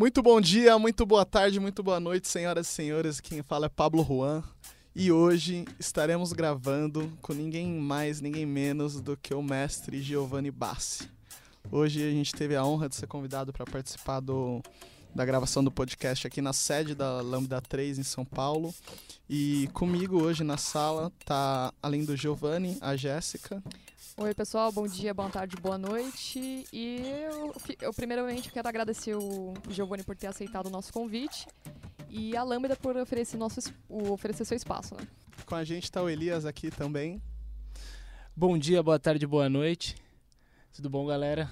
Muito bom dia, muito boa tarde, muito boa noite, senhoras e senhores. Quem fala é Pablo Juan. E hoje estaremos gravando com ninguém mais, ninguém menos do que o mestre Giovanni Bassi. Hoje a gente teve a honra de ser convidado para participar do, da gravação do podcast aqui na sede da Lambda 3 em São Paulo. E comigo hoje na sala tá, além do Giovanni, a Jéssica. Oi, pessoal, bom dia, boa tarde, boa noite. E eu, eu primeiramente quero agradecer o Giovanni por ter aceitado o nosso convite e a Lambda por oferecer, nosso, oferecer seu espaço. Né? Com a gente está o Elias aqui também. Bom dia, boa tarde, boa noite. Tudo bom, galera?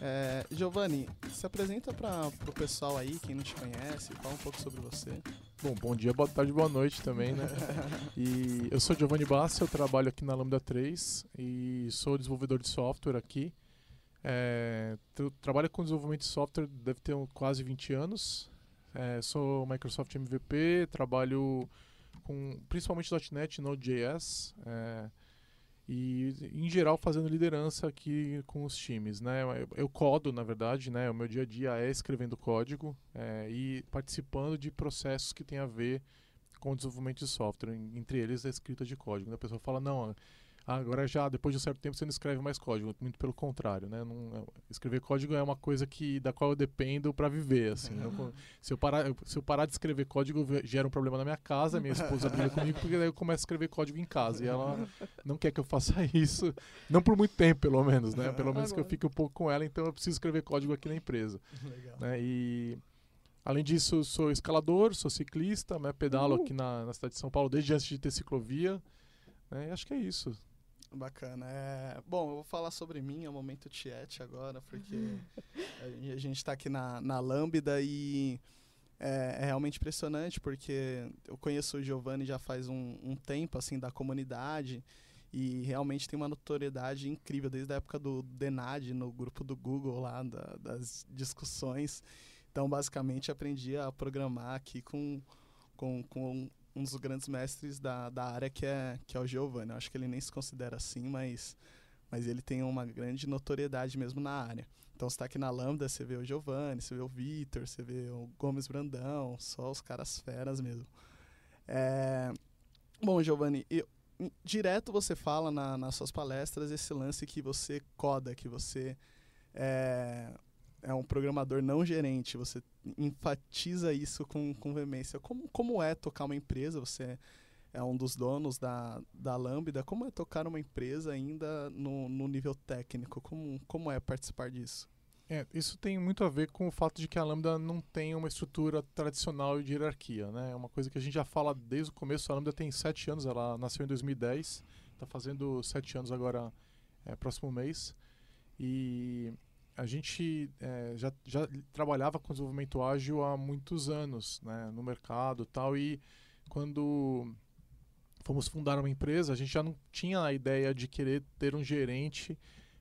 É, Giovanni, se apresenta para o pessoal aí, quem não te conhece, fala um pouco sobre você. Bom, bom dia, boa tarde, boa noite também, né? e eu sou Giovanni Bassi, eu trabalho aqui na Lambda 3 e sou desenvolvedor de software aqui. É, trabalho com desenvolvimento de software, deve ter quase 20 anos. É, sou Microsoft MVP, trabalho com principalmente .NET e Node.js. É, e em geral fazendo liderança aqui com os times, né? Eu, eu codo, na verdade, né? O meu dia a dia é escrevendo código é, e participando de processos que tem a ver com o desenvolvimento de software, entre eles a escrita de código. A pessoa fala, não, agora já depois de um certo tempo você não escreve mais código, muito pelo contrário, né? Não, é, escrever código é uma coisa que da qual eu dependo para viver, assim. Eu, se eu parar, se eu parar de escrever código gera um problema na minha casa, minha esposa briga comigo porque daí eu começo a escrever código em casa e ela não quer que eu faça isso, não por muito tempo pelo menos, né? Pelo menos que eu fique um pouco com ela, então eu preciso escrever código aqui na empresa, Legal. né? E Além disso, sou escalador, sou ciclista, né, pedalo uh. aqui na, na cidade de São Paulo desde antes de ter ciclovia. Né, e acho que é isso. Bacana. É... Bom, eu vou falar sobre mim, é o momento Tiete agora, porque a gente está aqui na, na Lambda e é, é, realmente impressionante, porque eu conheço o Giovanni já faz um, um tempo, assim, da comunidade e realmente tem uma notoriedade incrível desde a época do Denad no grupo do Google lá, da, das discussões. Então, basicamente, aprendi a programar aqui com, com, com um dos grandes mestres da, da área que é, que é o Giovanni. Eu acho que ele nem se considera assim, mas, mas ele tem uma grande notoriedade mesmo na área. Então você está aqui na Lambda, você vê o Giovanni, você vê o Vitor, você vê o Gomes Brandão, só os caras feras mesmo. É... Bom, Giovanni, eu, direto você fala na, nas suas palestras esse lance que você coda, que você é, é um programador não gerente, você enfatiza isso com, com veemência. Como, como é tocar uma empresa? Você é um dos donos da, da Lambda. Como é tocar uma empresa ainda no, no nível técnico? Como, como é participar disso? É, isso tem muito a ver com o fato de que a Lambda não tem uma estrutura tradicional de hierarquia. Né? É uma coisa que a gente já fala desde o começo. A Lambda tem sete anos, ela nasceu em 2010, está fazendo sete anos agora, é, próximo mês. E a gente é, já, já trabalhava com desenvolvimento ágil há muitos anos né, no mercado tal e quando fomos fundar uma empresa a gente já não tinha a ideia de querer ter um gerente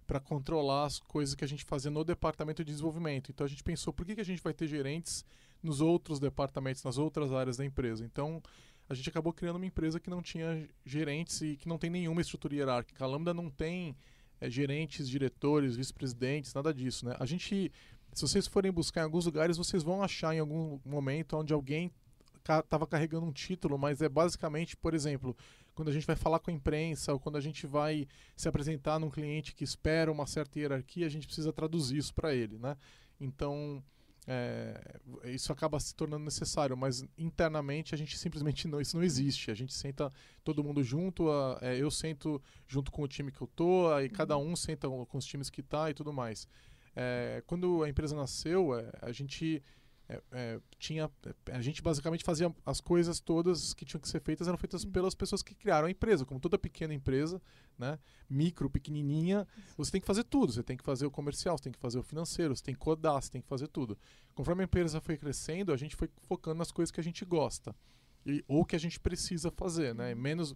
para controlar as coisas que a gente fazia no departamento de desenvolvimento. Então a gente pensou por que, que a gente vai ter gerentes nos outros departamentos nas outras áreas da empresa? Então a gente acabou criando uma empresa que não tinha gerentes e que não tem nenhuma estrutura hierárquica. A Lambda não tem é, gerentes, diretores, vice-presidentes, nada disso, né? A gente, se vocês forem buscar em alguns lugares, vocês vão achar em algum momento onde alguém estava carregando um título, mas é basicamente, por exemplo, quando a gente vai falar com a imprensa ou quando a gente vai se apresentar num cliente que espera uma certa hierarquia, a gente precisa traduzir isso para ele, né? Então, é, isso acaba se tornando necessário, mas internamente a gente simplesmente não, isso não existe. A gente senta todo mundo junto, a, é, eu sento junto com o time que eu tô, aí cada um senta com os times que tá e tudo mais. É, quando a empresa nasceu, é, a gente é, é, tinha a gente basicamente fazia as coisas todas que tinham que ser feitas eram feitas uhum. pelas pessoas que criaram a empresa como toda pequena empresa né micro pequenininha você tem que fazer tudo você tem que fazer o comercial você tem que fazer o financeiro você tem que codar você tem que fazer tudo conforme a empresa foi crescendo a gente foi focando nas coisas que a gente gosta e, ou que a gente precisa fazer né uhum. menos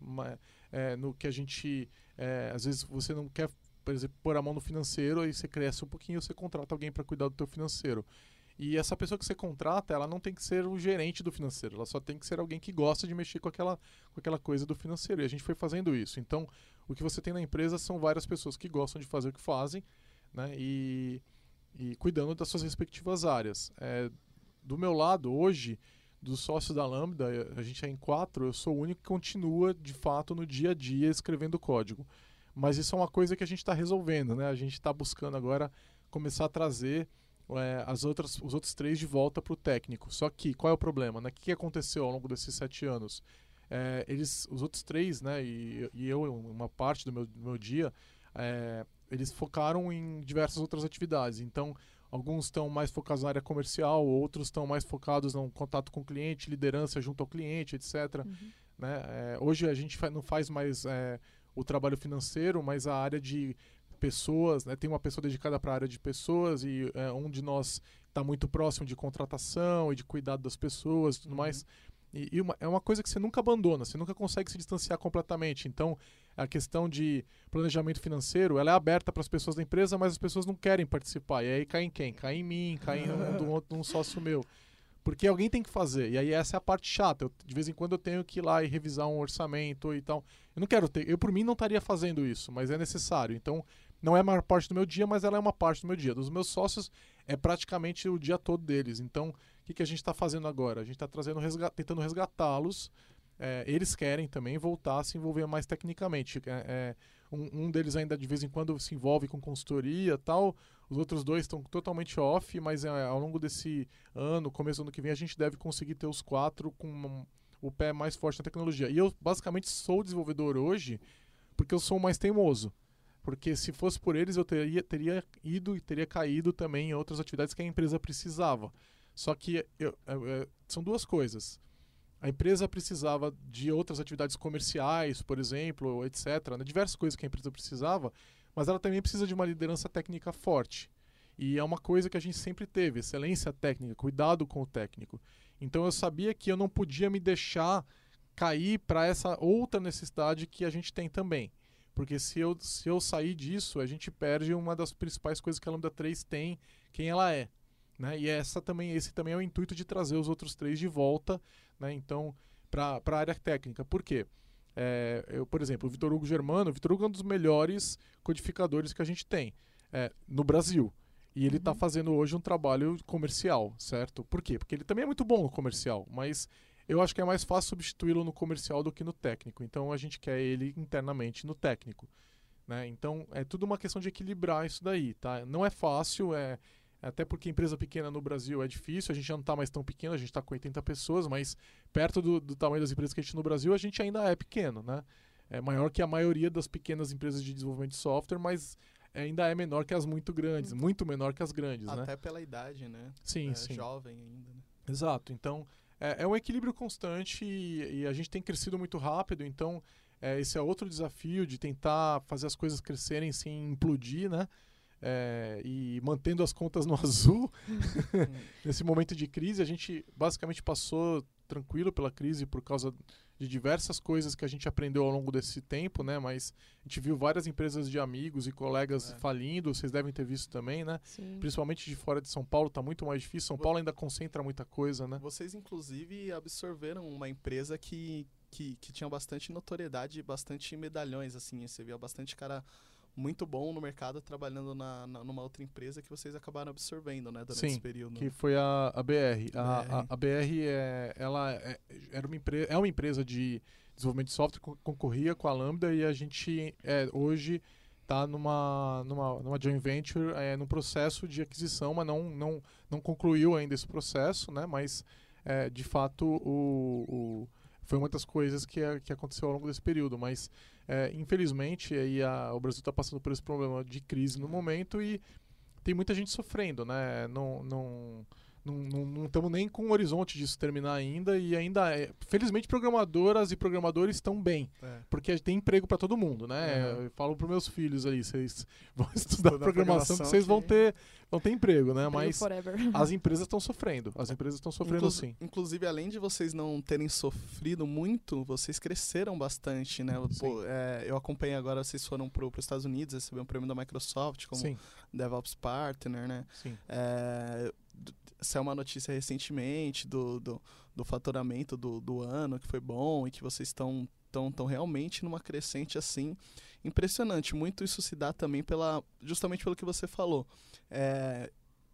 é, no que a gente é, às vezes você não quer por exemplo pôr a mão no financeiro e você cresce um pouquinho você contrata alguém para cuidar do teu financeiro e essa pessoa que você contrata, ela não tem que ser o gerente do financeiro, ela só tem que ser alguém que gosta de mexer com aquela, com aquela coisa do financeiro. E a gente foi fazendo isso. Então, o que você tem na empresa são várias pessoas que gostam de fazer o que fazem, né? E, e cuidando das suas respectivas áreas. É, do meu lado, hoje, dos sócios da Lambda, a gente é em quatro, eu sou o único que continua, de fato, no dia a dia escrevendo código. Mas isso é uma coisa que a gente está resolvendo, né? A gente está buscando agora começar a trazer é, as outras, os outros três de volta para o técnico. Só que, qual é o problema? Né? O que aconteceu ao longo desses sete anos? É, eles, os outros três, né, e, e eu, uma parte do meu, do meu dia, é, eles focaram em diversas outras atividades. Então, alguns estão mais focados na área comercial, outros estão mais focados no contato com o cliente, liderança junto ao cliente, etc. Uhum. Né? É, hoje a gente não faz mais é, o trabalho financeiro, mas a área de pessoas, né? tem uma pessoa dedicada para a área de pessoas e é, um de nós está muito próximo de contratação e de cuidado das pessoas e tudo uhum. mais. E, e uma, é uma coisa que você nunca abandona, você nunca consegue se distanciar completamente. Então, a questão de planejamento financeiro, ela é aberta para as pessoas da empresa, mas as pessoas não querem participar. E aí cai em quem? Cai em mim, cai em um, um, um sócio meu. Porque alguém tem que fazer. E aí essa é a parte chata. Eu, de vez em quando eu tenho que ir lá e revisar um orçamento e tal. Eu não quero ter. Eu, por mim, não estaria fazendo isso, mas é necessário. Então, não é a maior parte do meu dia, mas ela é uma parte do meu dia. Dos meus sócios, é praticamente o dia todo deles. Então, o que, que a gente está fazendo agora? A gente está trazendo resgat tentando resgatá-los. É, eles querem também voltar a se envolver mais tecnicamente. É, é, um, um, deles ainda de vez em quando se envolve com consultoria tal. Os outros dois estão totalmente off, mas é, ao longo desse ano, começo do ano que vem, a gente deve conseguir ter os quatro com o pé mais forte na tecnologia. E eu basicamente sou desenvolvedor hoje porque eu sou mais teimoso. Porque se fosse por eles, eu teria, teria ido e teria caído também em outras atividades que a empresa precisava. Só que eu, eu, eu, são duas coisas. A empresa precisava de outras atividades comerciais, por exemplo, etc. Né? Diversas coisas que a empresa precisava, mas ela também precisa de uma liderança técnica forte. E é uma coisa que a gente sempre teve, excelência técnica, cuidado com o técnico. Então eu sabia que eu não podia me deixar cair para essa outra necessidade que a gente tem também. Porque se eu, se eu sair disso, a gente perde uma das principais coisas que a Lambda 3 tem, quem ela é. Né? E essa também, esse também é o intuito de trazer os outros três de volta, né? então, para a área técnica. Por quê? É, eu, por exemplo, o Vitor Hugo Germano, o Vitor Hugo é um dos melhores codificadores que a gente tem é, no Brasil. E ele está uhum. fazendo hoje um trabalho comercial, certo? Por quê? Porque ele também é muito bom no comercial, mas eu acho que é mais fácil substituí-lo no comercial do que no técnico. Então a gente quer ele internamente no técnico. Né? Então é tudo uma questão de equilibrar isso daí. Tá? Não é fácil, é, até porque empresa pequena no Brasil é difícil, a gente já não está mais tão pequeno, a gente está com 80 pessoas, mas perto do, do, tamanho das empresas que a gente tem no Brasil, a gente ainda é pequeno. Né? É maior que a maioria das pequenas empresas de desenvolvimento de software, mas ainda é menor que as muito grandes, muito menor que as grandes. Até né? pela idade, né? Sim, é sim. jovem ainda. Né? Exato. Então, é, é um equilíbrio constante e, e, a gente tem crescido muito rápido, então é, esse é outro desafio de tentar fazer as coisas crescerem sem implodir, né? É, e mantendo as contas no azul nesse momento de crise a gente basicamente passou tranquilo pela crise por causa de diversas coisas que a gente aprendeu ao longo desse tempo, né? Mas a gente viu várias empresas de amigos e colegas é. falindo, vocês devem ter visto também, né? Sim. Principalmente de fora de São Paulo, está muito mais difícil. São Paulo ainda concentra muita coisa, né? Vocês, inclusive, absorveram uma empresa que, que, que tinha bastante notoriedade e bastante medalhões, assim. Você via bastante cara muito bom no mercado trabalhando na, na, numa outra empresa que vocês acabaram absorvendo, né, durante Sim, esse período. que foi a, a BR. A, BR. A, a, BR é, ela é, era uma empresa, é uma empresa de desenvolvimento de software, concorria com a Lambda e a gente é, hoje está numa, numa, numa joint venture, é, no processo de aquisição, mas não, não, não concluiu ainda esse processo, né, mas é, de fato o, o foi uma das coisas que, que aconteceu ao longo desse período, mas é, infelizmente aí a, o Brasil está passando por esse problema de crise no momento e tem muita gente sofrendo, né? Não, não, não estamos nem com o horizonte disso terminar ainda e ainda é, felizmente programadoras e programadores estão bem é. porque tem emprego para todo mundo né uhum. eu falo para meus filhos aí vocês vão estudar, programação, programação que vocês que... vão ter vão ter emprego né mas forever. as empresas estão sofrendo as empresas estão sofrendo Inclu sim inclusive além de vocês não terem sofrido muito vocês cresceram bastante né Pô, é, eu acompanhei agora vocês foram para os Estados Unidos receberam um prêmio da Microsoft como sim. DevOps Partner né sim. É, saiu uma notícia recentemente do, do, do faturamento do, do ano, que foi bom e que vocês estão tão, tão realmente numa crescente assim impressionante. Muito isso se dá também pela justamente pelo que você falou. É,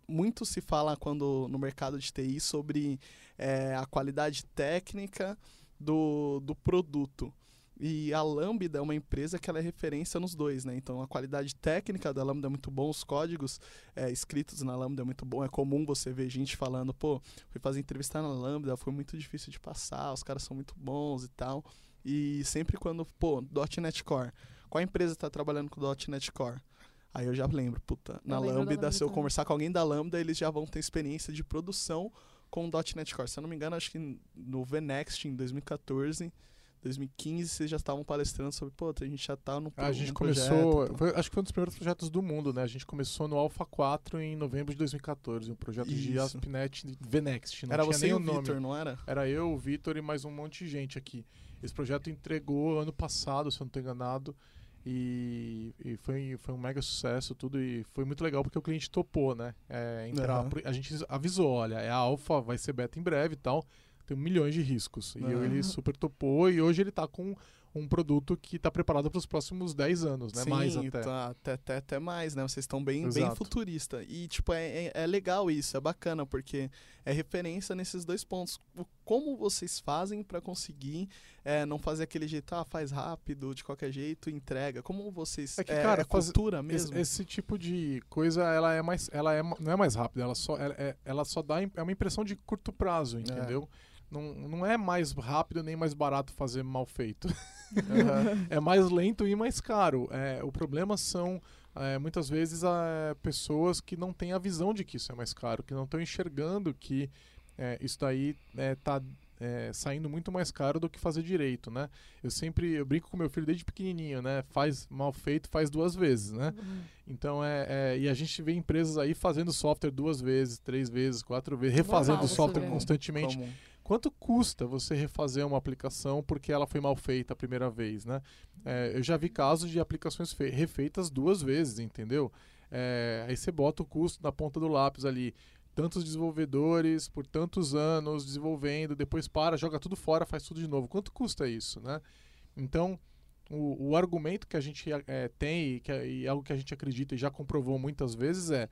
muito se fala quando no mercado de TI sobre é, a qualidade técnica do, do produto. E a Lambda é uma empresa que ela é referência nos dois, né? Então a qualidade técnica da Lambda é muito bom, os códigos é, escritos na Lambda é muito bom. É comum você ver gente falando, pô, fui fazer entrevista na Lambda, foi muito difícil de passar, os caras são muito bons e tal. E sempre quando, pô, .NET Core, qual empresa está trabalhando com .NET Core? Aí eu já lembro, puta, na lembro da Lambda, Lambda se eu também. conversar com alguém da Lambda, eles já vão ter experiência de produção com .NET Core. Se eu não me engano, acho que no VNext, em 2014, 2015, vocês já estavam palestrando sobre, pô, a gente já tá no A gente começou, projeto, foi- acho que foi um dos primeiros projetos do mundo, né? A gente começou no Alpha 4 em novembro de 2014, um projeto de Isso. ASP.NET VNext. Não Era tinha você nem e o nome. Vitor, não era? Era eu, o Vitor e mais um monte de gente aqui. Esse projeto entregou ano passado, se eu não estou enganado, e, e foi, foi um mega sucesso tudo e foi muito legal porque o cliente topou, né? É, entrar, por- a gente avisou, olha, é a alfa, vai ser beta em breve e tal, tem milhões de riscos. E Aham. ele super topou e hoje ele está com um produto que está preparado para os próximos 10 anos, né? Sim, Mais até. tá, até, até, até mais, né? Vocês estão bem, bem futurista. E, tipo, é, é, é legal isso, é bacana, porque é referência nesses dois pontos. O- Como vocês fazem para conseguir é, não fazer aquele jeito, ah, faz rápido, de qualquer jeito, entrega. Como vocês... É que, cara, é cultura Esse, mesmo? esse tipo de coisa, ela é mais, ela é, não é mais rápida, ela só, ela, é, ela só dá, é uma impressão de curto prazo, entendeu? Não, não é mais rápido nem mais barato fazer mal feito. Aham. é mais lento e mais caro. É, o problema são é, muitas vezes é, pessoas que não têm a visão de que isso é mais caro, que não estão enxergando que é, isso daí está saindo muito mais caro do que fazer direito, né? Eu sempre eu brinco com meu filho desde pequenininho, né? Faz mal feito, faz duas vezes, né? Então é, é- e a gente vê empresas aí fazendo software duas vezes, três vezes, quatro vezes, refazendo Normal o software ver. constantemente. Comum. Quanto custa você refazer uma aplicação porque ela foi mal feita a primeira vez, né? É, eu já vi casos de aplicações fe- refeitas duas vezes, entendeu? É, aí você bota o custo na ponta do lápis ali. Tantos desenvolvedores por tantos anos desenvolvendo, depois para, joga tudo fora, faz tudo de novo. Quanto custa isso, né? Então, o, o argumento que a gente é, tem e, que, é- e algo que a gente acredita e já comprovou muitas vezes é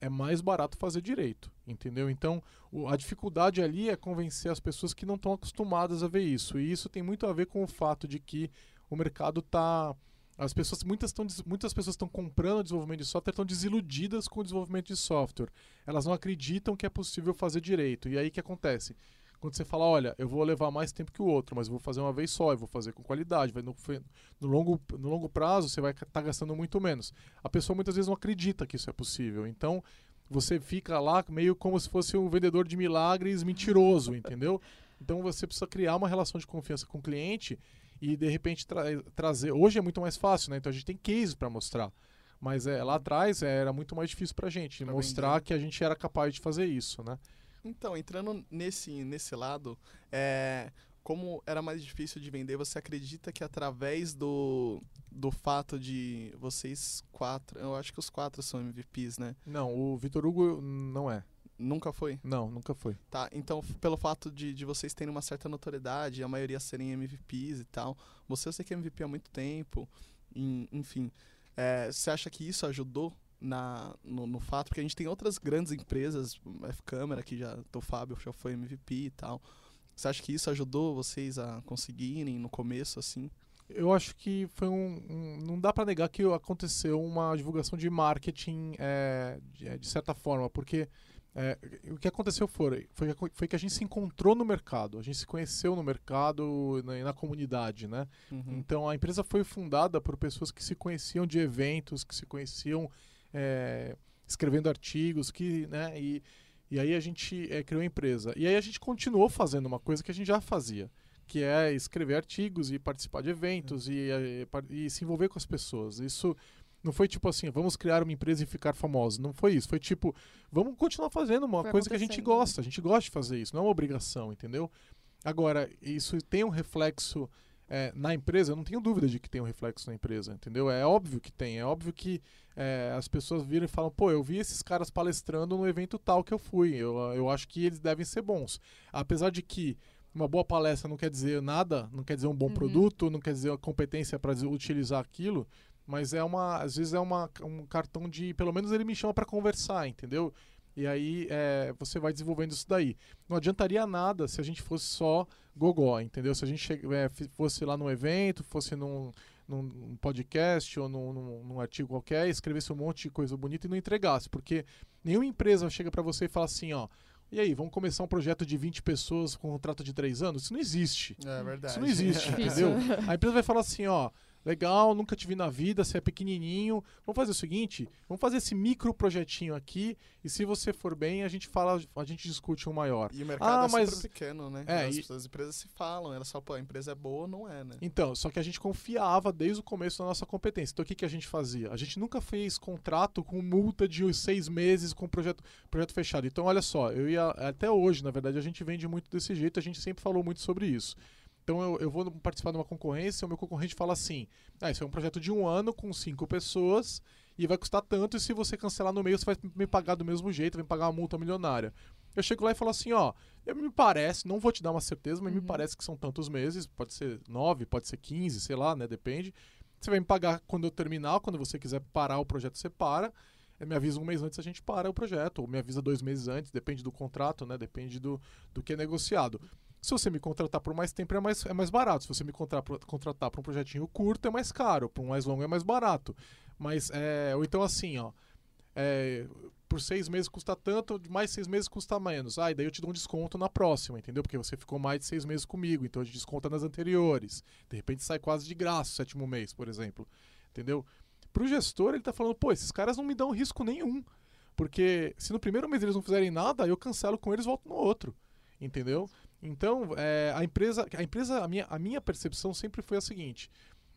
é mais barato fazer direito, entendeu? Então, o- a dificuldade ali é convencer as pessoas que não estão acostumadas a ver isso. E isso tem muito a ver com o fato de que o mercado está as pessoas muitas estão muitas pessoas estão comprando desenvolvimento de software estão desiludidas com o desenvolvimento de software. Elas não acreditam que é possível fazer direito. E aí que acontece? Quando você fala, olha, eu vou levar mais tempo que o outro, mas vou fazer uma vez só, eu vou fazer com qualidade, vai no, no longo, no longo prazo você vai estar gastando muito menos. A pessoa muitas vezes não acredita que isso é possível. Então, você fica lá meio como se fosse um vendedor de milagres mentiroso, entendeu? Então você precisa criar uma relação de confiança com o cliente e de repente tra- trazer. Hoje é muito mais fácil, né? Então a gente tem cases para mostrar. Mas é, lá atrás é, era muito mais difícil pra gente Pra mostrar vender. que a gente era capaz de fazer isso, né? Então, entrando nesse, nesse lado, é, como era mais difícil de vender, você acredita que através do, do fato de vocês quatro, eu acho que os quatro são MVPs, né? Não, o Vitor Hugo não é. Nunca foi? Não, nunca foi. Tá, então pelo fato de, de vocês terem uma certa notoriedade, a maioria serem MVPs e tal, você eu sei que é MVP há muito tempo, em- enfim, é, você acha que isso ajudou na, no, no fato? Porque a gente tem outras grandes empresas, F-Câmera, que já, o Fábio já foi MVP e tal, você acha que isso ajudou vocês a conseguirem no começo, assim? Eu acho que foi um. um- não dá para negar que aconteceu uma divulgação de marketing é, de, de certa forma, porque é, o que aconteceu foi, foi, foi que a gente se encontrou no mercado, a gente se conheceu no mercado na, na comunidade, né? Uhum. Então a empresa foi fundada por pessoas que se conheciam de eventos, que se conheciam é, escrevendo artigos, que, né? E, e aí a gente é, criou a empresa. E aí a gente continuou fazendo uma coisa que a gente já fazia, que é escrever artigos e participar de eventos e, eh, par- e se envolver com as pessoas. Isso não foi tipo assim, vamos criar uma empresa e ficar famosos. Não foi isso. Foi tipo, vamos continuar fazendo uma Foi coisa que a gente né? gosta. A gente gosta de fazer isso, não é uma obrigação, entendeu? Agora, isso tem um reflexo é, na empresa, eu não tenho dúvida de que tem um reflexo na empresa, entendeu? É óbvio que tem, é óbvio que é, as pessoas viram e falam, pô, eu vi esses caras palestrando no evento tal que eu fui, eu, eu acho que eles devem ser bons. Apesar de que uma boa palestra não quer dizer nada, não quer dizer um bom Uhum. produto, não quer dizer a competência para utilizar aquilo, mas é uma, às vezes é uma, um cartão de, pelo menos ele me chama para conversar, entendeu? E aí é, você vai desenvolvendo isso daí. Não adiantaria nada se a gente fosse só gogó, entendeu? Se a gente é, fosse lá num evento, fosse num, num podcast ou num, num, num, artigo qualquer, escrevesse um monte de coisa bonita e não entregasse. Porque nenhuma empresa chega para você e fala assim, ó, e aí, vamos começar um projeto de 20 pessoas com um contrato de 3 anos? Isso não existe. É verdade. Isso não existe, entendeu? A empresa vai falar assim, ó, legal, nunca te vi na vida, você é pequenininho. Vamos fazer o seguinte, vamos fazer esse micro projetinho aqui e se você for bem, a gente fala, a gente discute um maior. E o mercado ah, é mas... pequeno, né? É, as, e... as, empresas se falam, elas só, pô, a empresa é boa, não é, né? Então, só que a gente confiava desde o começo da nossa competência. Então, o que, que a gente fazia? A gente nunca fez contrato com multa de seis meses com projeto, projeto fechado. Então, olha só, eu ia até hoje, na verdade, a gente vende muito desse jeito, a gente sempre falou muito sobre isso. Então eu, eu vou participar de uma concorrência, o meu concorrente fala assim: ah, isso é um projeto de um ano com cinco pessoas e vai custar tanto, e se você cancelar no meio, você vai me pagar do mesmo jeito, vai me pagar uma multa milionária. Eu chego lá e falo assim, ó, me parece, não vou te dar uma certeza, mas uhum. me parece que são tantos meses, pode ser nove, pode ser quinze, sei lá, né, depende. Você vai me pagar quando eu terminar, quando você quiser parar o projeto, você para. Me avisa um mês antes a gente para o projeto, ou me avisa dois meses antes, depende do contrato, né? Depende do, do que é negociado. Se você me contratar por mais tempo, é mais, é mais barato. Se você me contratar para um projetinho curto, é mais caro. Para um mais longo, é mais barato. Mas, é, ou então assim, ó. É, por seis meses custa tanto, mais seis meses custa menos. Ah, e daí eu te dou um desconto na próxima, entendeu? Porque você ficou mais de seis meses comigo, então a gente desconta nas anteriores. De repente sai quase de graça o sétimo mês, por exemplo. Entendeu? Para o gestor, ele está falando, pô, esses caras não me dão risco nenhum. Porque se no primeiro mês eles não fizerem nada, eu cancelo com eles e volto no outro. Entendeu? Então, é, a empresa, a empresa, a minha, a minha percepção sempre foi a seguinte: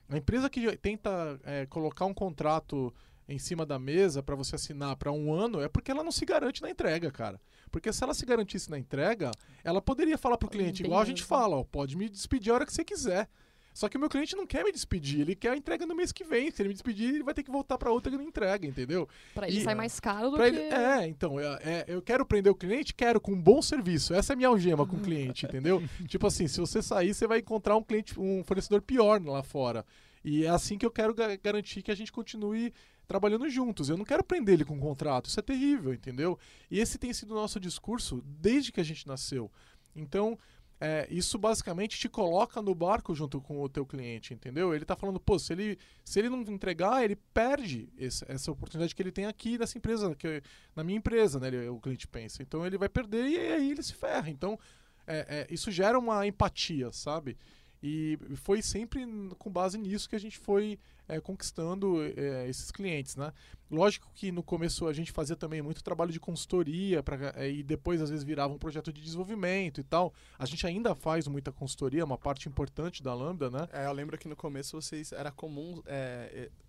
a empresa que tenta é, colocar um contrato em cima da mesa para você assinar para um ano é porque ela não se garante na entrega, cara. Porque se ela se garantisse na entrega, ela poderia falar para o cliente, igual a gente fala, ó, pode me despedir a hora que você quiser. Só que o meu cliente não quer me despedir, ele quer a entrega no mês que vem. Se ele me despedir, ele vai ter que voltar para outra entrega, entendeu? Para ele e, sai mais caro do que... Ele, é, então, é, é, eu quero prender o cliente, quero com um bom serviço. Essa é a minha algema com o cliente, entendeu? tipo assim, se você sair, você vai encontrar um cliente, um fornecedor pior lá fora. E é assim que eu quero garantir que a gente continue trabalhando juntos. Eu não quero prender ele com um contrato. Isso é terrível, entendeu? E esse tem sido o nosso discurso desde que a gente nasceu. Então, é, isso basicamente te coloca no barco junto com o teu cliente, entendeu? Ele está falando, pô, se ele, se ele não entregar, ele perde esse, essa oportunidade que ele tem aqui nessa empresa, que, na minha empresa, né? Ele, o cliente pensa. Então ele vai perder e aí ele se ferra. Então é, é, isso gera uma empatia, sabe? E foi sempre com base nisso que a gente foi é, conquistando é, esses clientes, né? Lógico que no começo a gente fazia também muito trabalho de consultoria pra, é, e depois às vezes virava um projeto de desenvolvimento e tal. A gente ainda faz muita consultoria, uma parte importante da Lambda, né? É, eu lembro que no começo vocês era comum,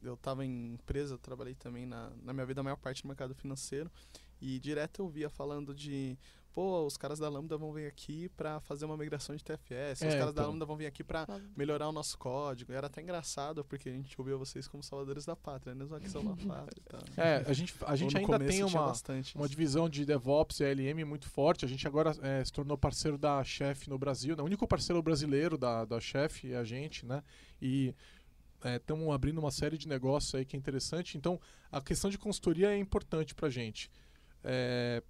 eu estava em empresa, trabalhei também na, na minha vida a maior parte no mercado financeiro e direto eu via falando de pô, os caras da Lambda vão vir aqui para fazer uma migração de TFS, é, os caras então. da Lambda vão vir aqui para melhorar o nosso código. E era até engraçado, porque a gente ouvia vocês como salvadores da pátria, mesmo aqui são pátria tal. É, a gente, a gente ainda tem uma, uma divisão de DevOps e LM muito forte. A gente agora é, se tornou parceiro da Chef no Brasil, né? o único parceiro brasileiro da, da Chef é a gente, né? E estamos é, abrindo uma série de negócios aí que é interessante. Então, a questão de consultoria é importante para a gente. É,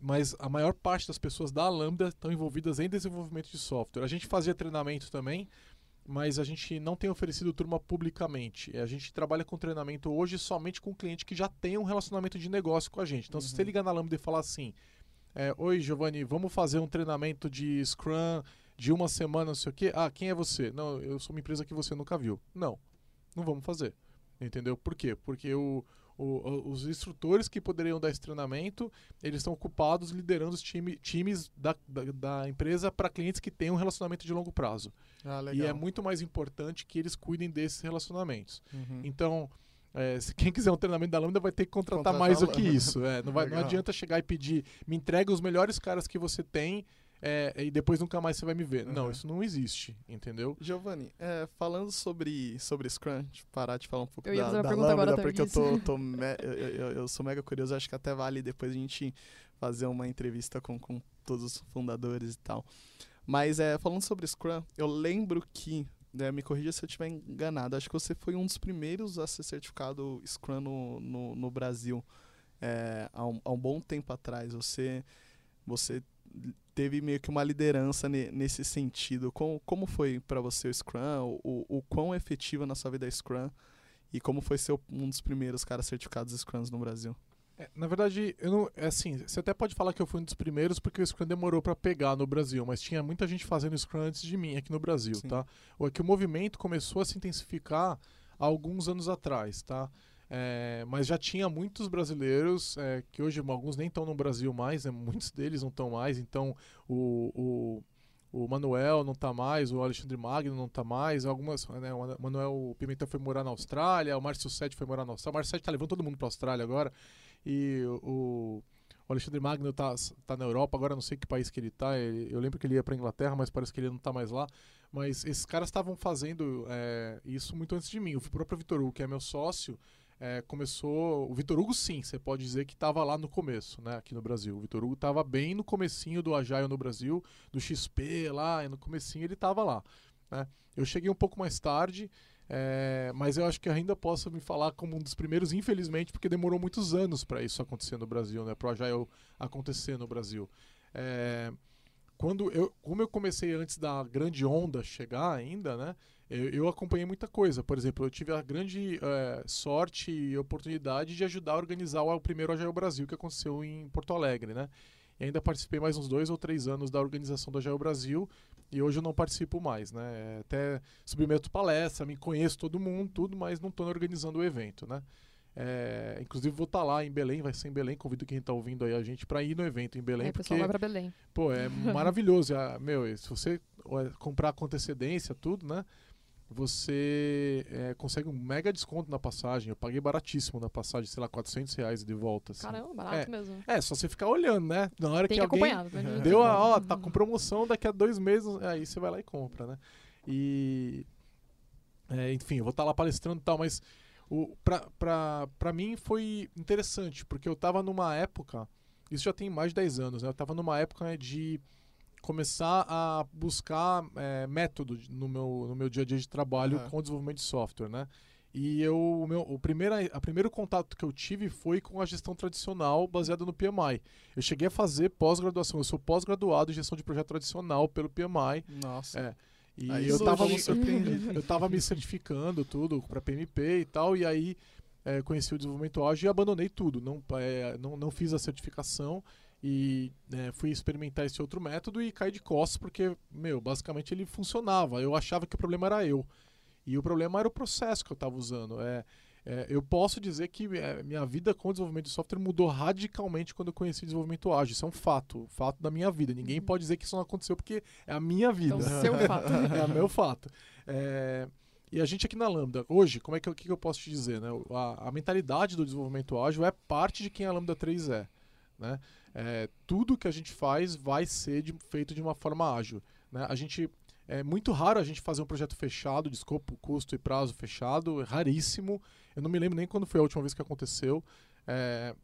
mas a maior parte das pessoas da Lambda estão envolvidas em desenvolvimento de software. A gente fazia treinamento também, mas a gente não tem oferecido turma publicamente. A gente trabalha com treinamento hoje somente com cliente que já tem um relacionamento de negócio com a gente. Então, uhum. se você uhum. ligar na Lambda e falar assim: é, Oi, Giovanni, vamos fazer um treinamento de Scrum de uma semana, não sei o quê. Ah, quem é você? Não, eu sou uma empresa que você nunca viu. Não, não vamos fazer. Entendeu? Por quê? Porque o o, os instrutores que poderiam dar esse treinamento, eles estão ocupados liderando os time, times da, da, da empresa para clientes que têm um relacionamento de longo prazo. Ah, e é muito mais importante que eles cuidem desses relacionamentos. Uhum. Então, é, se quem quiser um treinamento da Lambda vai ter que contratar, contratar mais do que isso. É, não, vai, não adianta chegar e pedir, me entrega os melhores caras que você tem é, e depois nunca mais você vai me ver. Uhum. Não, isso não existe, entendeu? Giovanni, é, falando sobre, sobre Scrum, parar de falar um pouco eu da, da Lambda, porque eu, tô, tô me, eu, eu, eu, sou mega curioso, acho que até vale depois a gente fazer uma entrevista com, com todos os fundadores e tal. Mas é, falando sobre Scrum, eu lembro que, né, me corrija se eu estiver enganado, acho que você foi um dos primeiros a ser certificado Scrum no, no, no Brasil. é, há, um, há um bom tempo atrás. Você, você teve meio que uma liderança ne, nesse sentido. Como, como foi para você o Scrum? O, o quão efetiva na sua vida é Scrum? E como foi ser um dos primeiros caras certificados Scrums no Brasil? É, na verdade, eu não, é assim, você até pode falar que eu fui um dos primeiros porque o Scrum demorou para pegar no Brasil, mas tinha muita gente fazendo Scrum antes de mim aqui no Brasil, Sim. tá? É que o movimento começou a se intensificar há alguns anos atrás, tá? É, mas já tinha muitos brasileiros é, que hoje alguns nem estão no Brasil mais, né? muitos deles não estão mais. Então o, o, o Manuel não está mais, o Alexandre Magno não está mais. Algumas, né? O Manuel Pimentel foi morar na Austrália, o Márcio Sete foi morar na Austrália. O Márcio Sete está levando todo mundo para a Austrália agora. E o, o Alexandre Magno está tá na Europa, agora não sei que país que ele está. Eu lembro que ele ia para Inglaterra, mas parece que ele não está mais lá. Mas esses caras estavam fazendo é, isso muito antes de mim. O próprio Vitor Hugo, que é meu sócio, é, começou. O Vitor Hugo, sim, você pode dizer que estava lá no começo, né, aqui no Brasil. O Vitor Hugo estava bem no comecinho do Agile no Brasil, do XP lá, no comecinho ele estava lá. Né? Eu cheguei um pouco mais tarde, é, mas eu acho que ainda posso me falar como um dos primeiros, infelizmente, porque demorou muitos anos para isso acontecer no Brasil, né, para o Agile acontecer no Brasil. É, quando eu, como eu comecei antes da grande onda chegar ainda, né? Eu, eu acompanhei muita coisa. Por exemplo, eu tive a grande é, sorte e oportunidade de ajudar a organizar o, o primeiro Agile Brasil que aconteceu em Porto Alegre, né? E ainda participei mais uns dois ou três anos da organização do Agile Brasil e hoje eu não participo mais, né? Até submeto palestra, me conheço todo mundo, tudo, mas não estou organizando o evento, né? É, inclusive vou estar tá lá em Belém, vai ser em Belém. Convido quem está ouvindo aí a gente para ir no evento em Belém. É, porque, pessoal vai para Belém. Pô, é maravilhoso. É, meu, se você comprar com antecedência, tudo, né? Você é, consegue um mega desconto na passagem. Eu paguei baratíssimo na passagem, sei lá, 400 reais de volta. Assim. Caramba, barato é, mesmo. É, só você ficar olhando, né? Na hora Tem que, que alguém né? deu a, ó, tá com promoção daqui a dois meses, aí você vai lá e compra, né? E, é, enfim, eu vou estar tá lá palestrando e tal, mas o, pra, pra, pra mim foi interessante, porque eu estava numa época, isso já tem mais de 10 anos, né? Eu estava numa época né, de começar a buscar é, método no meu, no meu dia a dia de trabalho uhum. com o desenvolvimento de software, né? E eu, o meu, o primeiro, a primeiro contato que eu tive foi com a gestão tradicional baseada no PMI. Eu cheguei a fazer pós-graduação, eu sou pós-graduado em gestão de projeto tradicional pelo PMI. Nossa. É. E aí eu estava me, eu tava me certificando tudo para PMP e tal, e aí é, conheci o desenvolvimento ágil e abandonei tudo. Não, é, não, não fiz a certificação e é, fui experimentar esse outro método e caí de costas porque, meu, basicamente ele funcionava. Eu achava que o problema era eu. E o problema era o processo que eu estava usando. É, é, eu posso dizer que é, minha vida com o desenvolvimento de software mudou radicalmente quando eu conheci desenvolvimento ágil. Isso é um fato, fato da minha vida. Ninguém uhum. pode dizer que isso não aconteceu porque é a minha vida. Então, seu fato. é o meu fato. É, e a gente aqui na Lambda, hoje, como é que, que eu posso te dizer? Né? A, a, mentalidade do desenvolvimento ágil é parte de quem a Lambda 3 é. Né? É, tudo que a gente faz vai ser de, feito de uma forma ágil. Né? A gente é muito raro a gente fazer um projeto fechado, de escopo, custo e prazo fechado, é raríssimo. Eu não me lembro nem quando foi a última vez que aconteceu. É,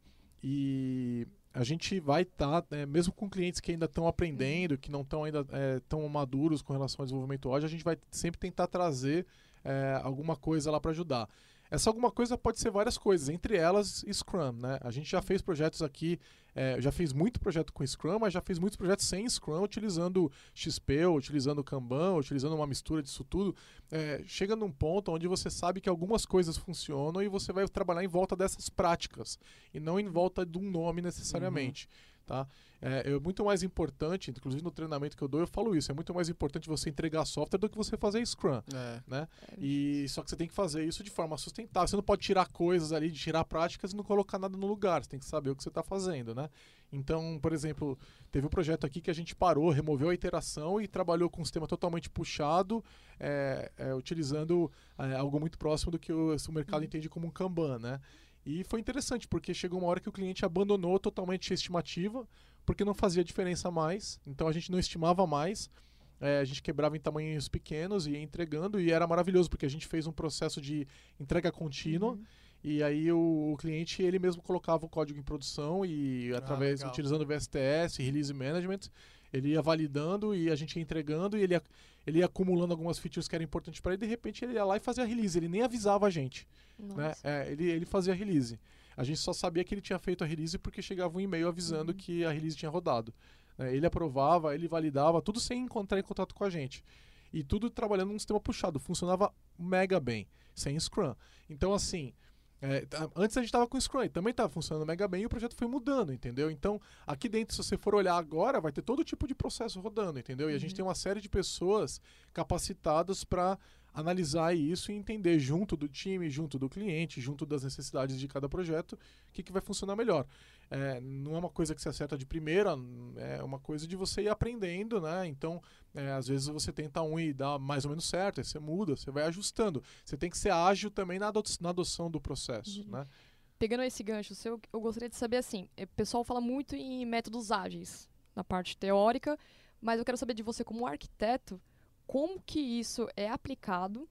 e a gente vai estar, tá, né, mesmo com clientes que ainda estão aprendendo, que não estão ainda é, tão maduros com relação ao desenvolvimento hoje, a gente vai sempre tentar trazer é, alguma coisa lá para ajudar. Essa alguma coisa pode ser várias coisas, entre elas Scrum, né? A gente já fez projetos aqui, é, já fez muito projeto com Scrum, mas já fez muitos projetos sem Scrum, utilizando XP, utilizando Kanban, utilizando uma mistura disso tudo. É, chega num ponto onde você sabe que algumas coisas funcionam e você vai trabalhar em volta dessas práticas e não em volta de um nome necessariamente. Uhum. Tá? É, é, muito mais importante, inclusive no treinamento que eu dou, eu falo isso, é muito mais importante você entregar software do que você fazer Scrum. É. Né? É. E, só que você tem que fazer isso de forma sustentável. Você não pode tirar coisas ali, de tirar práticas e não colocar nada no lugar. Você tem que saber o que você está fazendo. Né? Então, por exemplo, teve um projeto aqui que a gente parou, removeu a iteração e trabalhou com um sistema totalmente puxado, é, é, utilizando é, algo muito próximo do que o, o mercado uhum. entende como um Kanban. Né? E foi interessante, porque chegou uma hora que o cliente abandonou totalmente a estimativa, porque não fazia diferença mais, então a gente não estimava mais, é, a gente quebrava em tamanhos pequenos e ia entregando, e era maravilhoso, porque a gente fez um processo de entrega contínua, uhum. e aí o, o, cliente ele mesmo colocava o código em produção e ah, através, ah, utilizando o VSTS, Release Management, ele ia validando e a gente ia entregando e ele ia, ele ia acumulando algumas features que eram importantes para ele. De repente ele ia lá e fazia a release. Ele nem avisava a gente. Né? É, ele, ele fazia a release. A gente só sabia que ele tinha feito a release porque chegava um e-mail avisando Uhum. que a release tinha rodado. né? ele aprovava, ele validava, tudo sem encontrar em contato com a gente. E tudo trabalhando num sistema puxado. Funcionava mega bem, sem Scrum. Então, assim, é, tá- antes a gente estava com Scrum e também estava funcionando mega bem e o projeto foi mudando, entendeu? Então, aqui dentro, se você for olhar agora, vai ter todo tipo de processo rodando, entendeu? E a gente Uhum. tem uma série de pessoas capacitadas para analisar isso e entender junto do time, junto do cliente, junto das necessidades de cada projeto, o que, que vai funcionar melhor. É, não é uma coisa que se acerta de primeira, é uma coisa de você ir aprendendo, né? Então, é, às vezes você tenta um e dá mais ou menos certo, aí você muda, você vai ajustando. Você tem que ser ágil também na, ado- na adoção do processo, Uhum. né? Pegando esse gancho seu, eu gostaria de saber assim, eh, o pessoal fala muito em métodos ágeis na parte teórica, mas eu quero saber de você como arquiteto, como que isso é aplicado?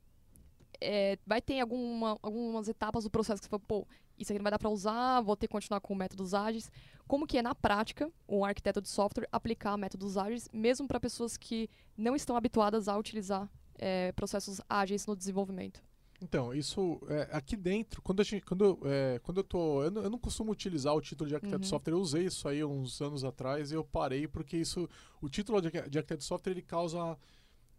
Eh, vai ter alguma, algumas etapas do processo que você fala, pô, isso aqui não vai dar para usar, vou ter que continuar com métodos ágeis. Como que é na prática um arquiteto de software aplicar métodos ágeis, mesmo para pessoas que não estão habituadas a utilizar eh, processos ágeis no desenvolvimento? Então, isso é, aqui dentro, quando, a gente, quando, eu, é, quando eu tô. Eu não, eu não costumo utilizar o título de arquiteto de Uhum. software, eu usei isso aí uns anos atrás e eu parei porque isso. O título de, de arquiteto de software ele causa.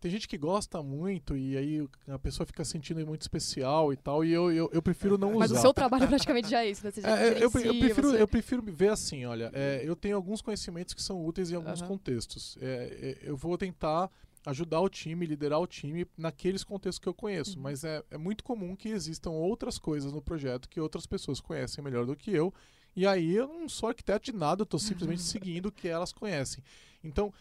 Tem gente que gosta muito e aí a pessoa fica sentindo muito especial e tal, e eu, eu, eu prefiro não Mas usar. o seu trabalho praticamente já é isso, né? Você já É, eu, eu eu prefiro, você- eu prefiro ver assim, olha, é, eu tenho alguns conhecimentos que são úteis em alguns Aham. contextos. É, é, eu vou tentar ajudar o time, liderar o time naqueles contextos que eu conheço, Uhum. mas é, é muito comum que existam outras coisas no projeto que outras pessoas conhecem melhor do que eu, e aí eu não sou arquiteto de nada, eu estou simplesmente seguindo o que elas conhecem. Então,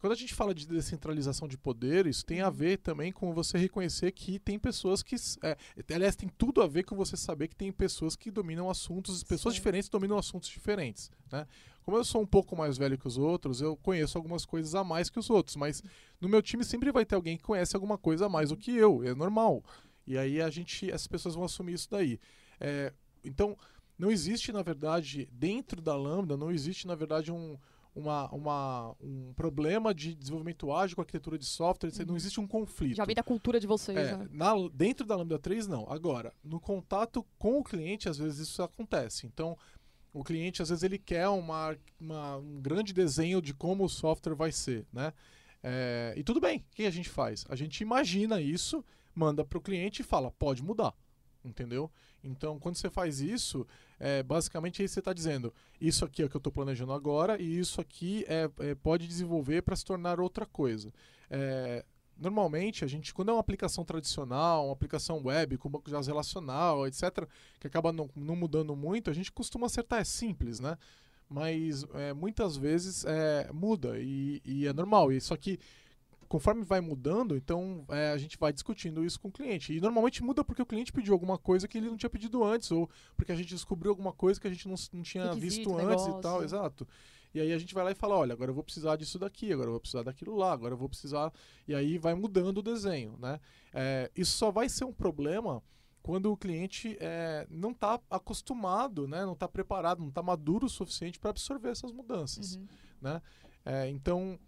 quando a gente fala de descentralização de poder, isso tem a Uhum. ver também com você reconhecer que tem pessoas que. É, aliás, tem tudo a ver com você saber que tem pessoas que dominam assuntos, pessoas Sim. diferentes dominam assuntos diferentes. Né? Como eu sou um pouco mais velho que os outros, eu conheço algumas coisas a mais que os outros, mas no meu time sempre vai ter alguém que conhece alguma coisa a mais do que eu, é normal. E aí a gente, essas pessoas vão assumir isso daí. É, então, não existe, na verdade, dentro da Lambda, não existe, na verdade, um, uma, uma, um problema de desenvolvimento ágil com arquitetura de software, etc. não Uhum. existe um conflito. Já vem da cultura de vocês, É, né? na- dentro da Lambda 3, não. Agora, no contato com o cliente, às vezes isso acontece. Então, o cliente, às vezes, ele quer uma, uma- um grande desenho de como o software vai ser, né? É, e tudo bem, o que a gente faz? A gente imagina isso, manda para o cliente e fala, pode mudar, entendeu? Então, quando você faz isso, é, basicamente aí você está dizendo, isso aqui é o que eu estou planejando agora e isso aqui é, é, pode desenvolver para se tornar outra coisa. É, normalmente, a gente, quando é uma aplicação tradicional, uma aplicação web, com banco de dados relacional, etc., que acaba não, não mudando muito, a gente costuma acertar, é simples, né? Mas é, muitas vezes é, muda e, e é normal. Só que conforme vai mudando, então é, a gente vai discutindo isso com o cliente. E normalmente muda porque o cliente pediu alguma coisa que ele não tinha pedido antes, ou porque a gente descobriu alguma coisa que a gente não, não tinha Requisito, visto antes e tal, negócio. exato. E aí a gente vai lá e fala, olha, agora eu vou precisar disso daqui, agora eu vou precisar daquilo lá, agora eu vou precisar. E aí vai mudando o desenho, né? É, isso só vai ser um problema quando o cliente é, não está acostumado, né? não está preparado, não está maduro o suficiente para absorver essas mudanças. Uhum. É, então,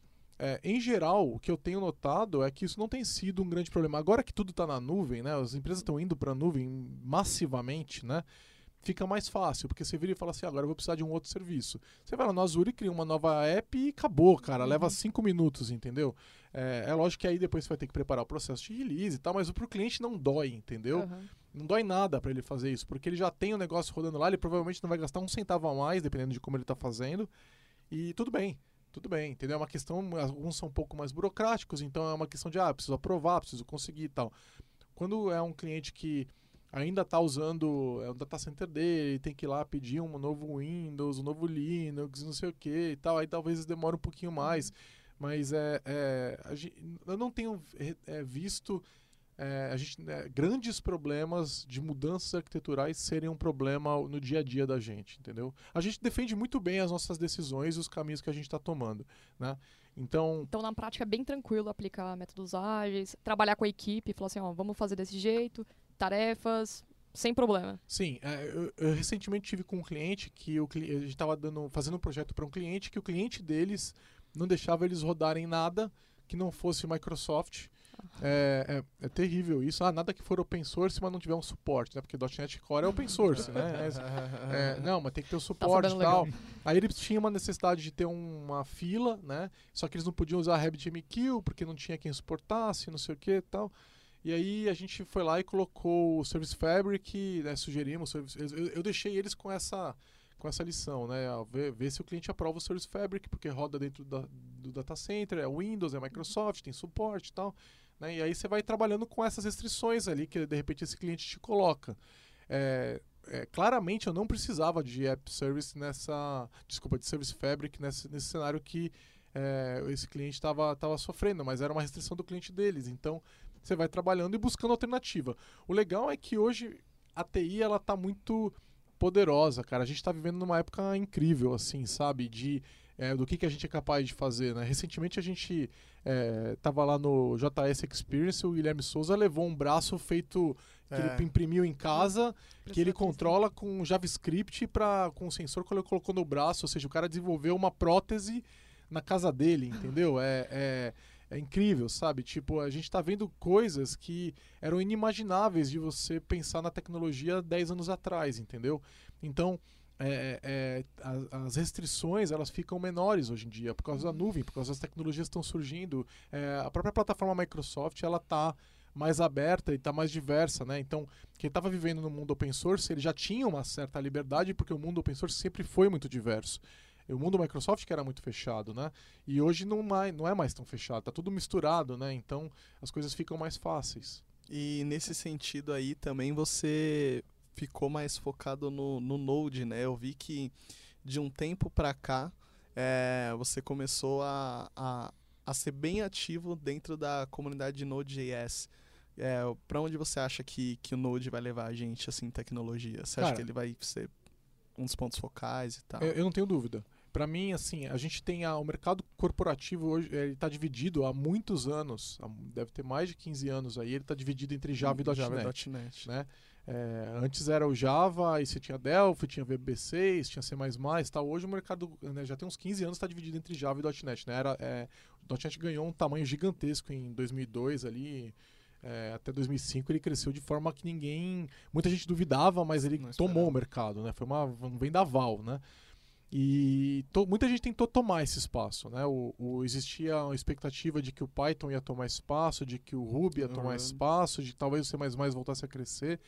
é, em geral, o que eu tenho notado é que isso não tem sido um grande problema. Agora que tudo está na nuvem, né, as empresas estão indo para a nuvem massivamente, né, fica mais fácil, porque você vira e fala assim, "Ah, agora eu vou precisar de um outro serviço. Você vai lá no Azure, cria uma nova app e acabou, cara, leva Uhum. cinco minutos, entendeu? É, é lógico que aí depois você vai ter que preparar o processo de release e tal, mas para o cliente não dói, entendeu? Aham. Não dói nada para ele fazer isso, porque ele já tem o negócio rodando lá, ele provavelmente não vai gastar um centavo a mais, dependendo de como ele está fazendo. E tudo bem, tudo bem, entendeu? É uma questão, alguns são um pouco mais burocráticos, então é uma questão de, ah, preciso aprovar, preciso conseguir e tal. Quando é um cliente que ainda está usando é, o data center dele, tem que ir lá pedir um novo Windows, um novo Linux, não sei o que e tal, aí talvez demore um pouquinho mais. Mas é, é, eu não tenho é, visto é, a gente, né, grandes problemas de mudanças arquiteturais serem um problema no dia a dia da gente, entendeu? A gente defende muito bem as nossas decisões e os caminhos que a gente está tomando, né? Então, Então, na prática, é bem tranquilo aplicar métodos ágeis, trabalhar com a equipe, falar assim, ó, vamos fazer desse jeito, tarefas, sem problema. sim, é, eu, eu recentemente tive com um cliente que o, a gente estava fazendo um projeto para um cliente que o cliente deles não deixava eles rodarem nada que não fosse Microsoft É, é, é terrível isso. Ah, nada que for open source, mas não tiver um suporte, né? Porque .NET Core é open source, né? É, é, não, mas tem que ter o Tá suporte e sabendo tal. legal. Aí eles tinham uma necessidade de ter uma fila, né? Só que eles não podiam usar RabbitMQ porque não tinha quem suportasse, não sei o que e tal. E aí a gente foi lá e colocou o Service Fabric, né? Sugerimos, o Service- eu, eu deixei eles com essa com essa lição, né? Ver, ver se o cliente aprova o Service Fabric, porque roda dentro da- do data center, é Windows, é Microsoft, tem suporte e tal. Né? E aí você vai trabalhando com essas restrições ali que de repente esse cliente te coloca. É, é, claramente eu não precisava de App Service nessa. Desculpa, de Service Fabric nesse, nesse cenário que é, esse cliente estava tava sofrendo, mas era uma restrição do cliente deles. Então você vai trabalhando e buscando alternativa. O legal é que hoje a TI ela tá muito poderosa, cara. A gente está vivendo numa época incrível, assim, sabe? De é, do que, que a gente é capaz de fazer, né? Recentemente a gente é, tava lá no JS Experience, o Guilherme Souza levou um braço feito que É. ele imprimiu em casa, que ele Impressora 3D. controla com JavaScript para com o sensor que ele colocou no braço, ou seja, o cara desenvolveu uma prótese na casa dele, entendeu? É, é, é incrível, sabe? Tipo, a gente tá vendo coisas que eram inimagináveis de você pensar na tecnologia 10 anos atrás, entendeu? Então, é, é, a- as restrições elas ficam menores hoje em dia por causa da nuvem, por causa das tecnologias que estão surgindo. É, a própria plataforma Microsoft ela tá mais aberta e está mais diversa, né? Então, quem estava vivendo no mundo open source, ele já tinha uma certa liberdade porque o mundo open source sempre foi muito diverso. O mundo Microsoft que era muito fechado, né? E hoje não, mais, não é mais tão fechado, tá tudo misturado, né? Então as coisas ficam mais fáceis. E nesse sentido aí também você ficou mais focado no, no Node, né? Eu vi que de um tempo pra cá é, você começou a, a, a ser bem ativo dentro da comunidade de Node.js. É, para onde você acha que, que o Node vai levar a gente assim em tecnologia? Você acha Cara, que ele vai ser um dos pontos focais e tal? Eu, eu não tenho dúvida. Para mim, assim, a gente tem a, o mercado corporativo hoje, ele está dividido há muitos anos, deve ter mais de 15 anos aí, ele está dividido entre Java e .NET. Java e .NET. né? É, antes era o Java, aí você tinha Delphi, tinha VB6, tinha C++, tal. Hoje o mercado né, já tem uns 15 anos está dividido entre Java e .NET, né? Era, é, o .NET ganhou um tamanho gigantesco em 2002 ali, é, até 2005 ele cresceu de forma que ninguém, muita gente duvidava, mas ele tomou o mercado, né? Foi uma um vendaval, né? E to- muita gente tentou tomar esse espaço, né? O, o- existia uma expectativa de que o Python ia tomar espaço, de que o Ruby ia tomar Uhum. espaço, de que talvez o C++ voltasse a crescer.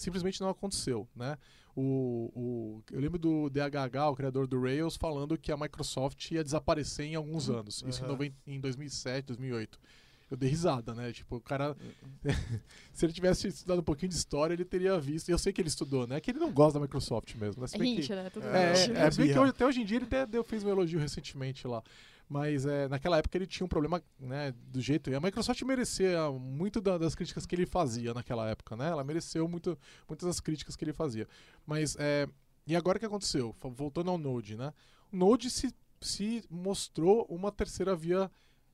Simplesmente não aconteceu, né? O, o- eu lembro do DHH, o criador do Rails, falando que a Microsoft ia desaparecer em alguns anos. Isso em, Uhum. noven- em 2007, 2008. Eu dei risada, né? Tipo, o cara... se ele tivesse estudado um pouquinho de história, ele teria visto... E eu sei que ele estudou, né? Que ele não gosta da Microsoft mesmo. Né? Se É bem que- né? Tudo É, é, é, se bem que hoje- até hoje em dia ele até deu, fez um elogio recentemente lá. Mas é, naquela época ele tinha um problema né, do jeito. E a Microsoft merecia muito da- das críticas que ele fazia naquela época, né? Ela mereceu muito, muitas das críticas que ele fazia. Mas é, e agora o que aconteceu? Voltando ao Node, né? O Node se, se mostrou uma terceira via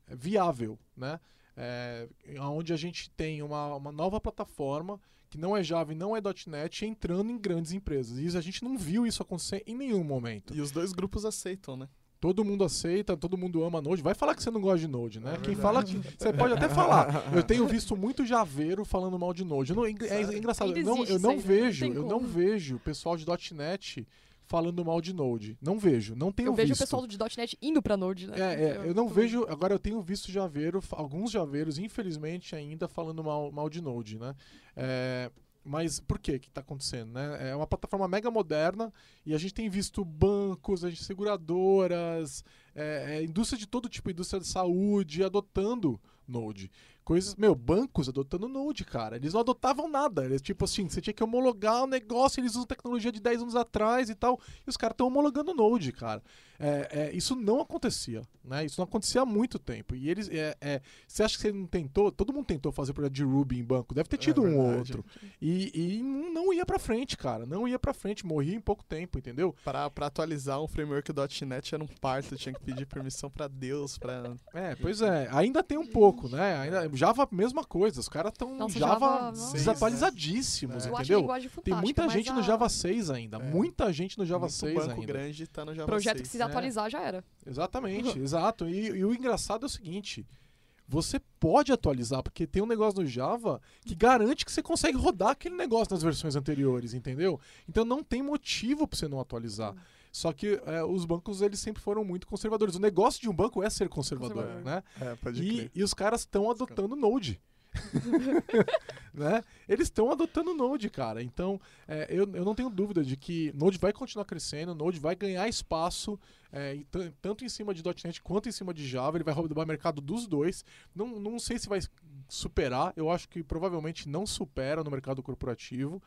é, viável, né? É, onde a gente tem uma, uma nova plataforma que não é Java e não é .NET entrando em grandes empresas. E isso- a gente não viu isso acontecer em nenhum momento. E os dois grupos aceitam, né? Todo mundo aceita, todo mundo ama Node. Vai falar que você não gosta de Node, né? É Quem fala que. Você pode até falar. Eu tenho visto muito javeiro falando mal de Node. Não- é, é engraçado. Ainda Eu não, eu não vejo, Não eu não vejo o pessoal de .NET falando mal de Node. Não vejo. Não tenho Eu vejo o visto. pessoal de .NET indo pra Node, né? É, é, eu não tô- vejo. Agora eu tenho visto javeiro, alguns javeiros, infelizmente, ainda falando mal, mal de Node, né? É, mas por que que tá acontecendo, né? É uma plataforma mega moderna e a gente tem visto bancos, a gente, seguradoras, é, é, indústria de todo tipo, indústria de saúde, adotando Node. Coisas, meu, bancos adotando Node, cara. Eles não adotavam nada. Eles, tipo assim, você tinha que homologar o negócio, eles usam tecnologia de 10 anos atrás e tal. E os caras estão homologando Node, cara. É, é, isso não acontecia, né? Isso não acontecia há muito tempo. E eles, é, é, você acha que você não tentou? Todo mundo tentou fazer projeto de Ruby em banco. Deve ter tido É um ou outro. E, e não ia pra frente, cara. Não ia pra frente. Morria em pouco tempo, entendeu? Pra, pra atualizar um framework .NET era um parto, tinha que pedir permissão pra Deus, pra... É, pois é. Ainda tem um pouco, né? Ainda, Java, mesma coisa. Os caras estão Java, Java, desatualizadíssimos, É. A entendeu? Tem fantástica, muita gente no Java 6 ainda. É. Muita gente no Java muito 6 banco ainda. grande tá no Java Projeto 6. que se É. atualizar já era. Exatamente, exato. E, e o engraçado é o seguinte: você pode atualizar, porque tem um negócio no Java que garante que você consegue rodar aquele negócio nas versões anteriores, entendeu? Então não tem motivo para você não atualizar. Só que é, os bancos eles sempre foram muito conservadores. O negócio de um banco é ser conservador, Conservador. né? É, pode E, crer. e os caras estão adotando Node. né? Eles estão adotando Node, cara. Então, é, eu, eu não tenho dúvida de que Node vai continuar crescendo, Node vai ganhar espaço, é, tan- tanto em cima de .NET quanto em cima de Java. Ele vai roubar o mercado dos dois. Não, não sei se vai superar. Eu acho que provavelmente não supera no mercado corporativo.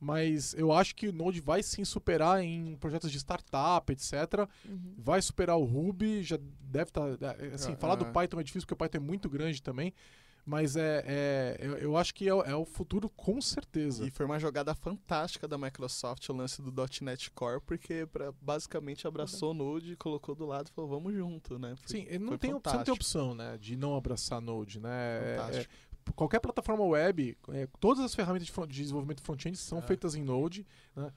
Mas eu acho que o Node vai sim superar em projetos de startup, etc Uhum. vai superar o Ruby, já deve estar. assim, Ah, falar do ah. Python é difícil porque o Python é muito grande também. Mas é, é eu, eu acho que é, o- é o futuro com certeza. E foi uma jogada fantástica da Microsoft o lance do .NET Core, porque pra, basicamente abraçou o Node, colocou do lado e falou, vamos junto, né? Foi- Sim, ele não tem, você não tem opção, né, de não abraçar Node, né? É- é- Fantástico. qualquer plataforma web, é, todas as ferramentas de, front- de desenvolvimento front-end são É. feitas em Node, né?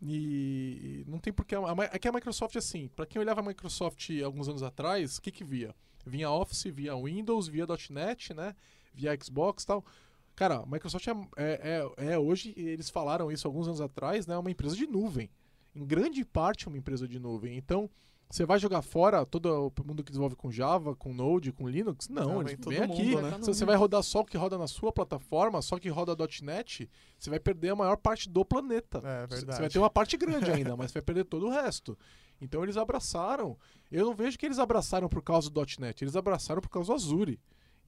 E não tem porquê. a- a- É que a Microsoft, assim, para quem olhava a Microsoft alguns anos atrás, o que que via? Vinha Office, via Windows, via .NET, né? Via Xbox e tal. Cara, a Microsoft é, é, é, é hoje, eles falaram isso alguns anos atrás, né? Uma empresa de nuvem. Em grande parte é uma empresa de nuvem. Então, você vai jogar fora todo o mundo que desenvolve com Java, com Node, com Linux? Não, Não, eles vem aqui. mundo, né? Se você vai rodar só o que roda na sua plataforma, só que roda .NET, você vai perder a maior parte do planeta. É Você verdade. vai ter uma parte grande ainda, mas vai perder todo o resto. Então eles abraçaram. Eu não vejo que eles abraçaram por causa do .NET, eles abraçaram por causa do Azure.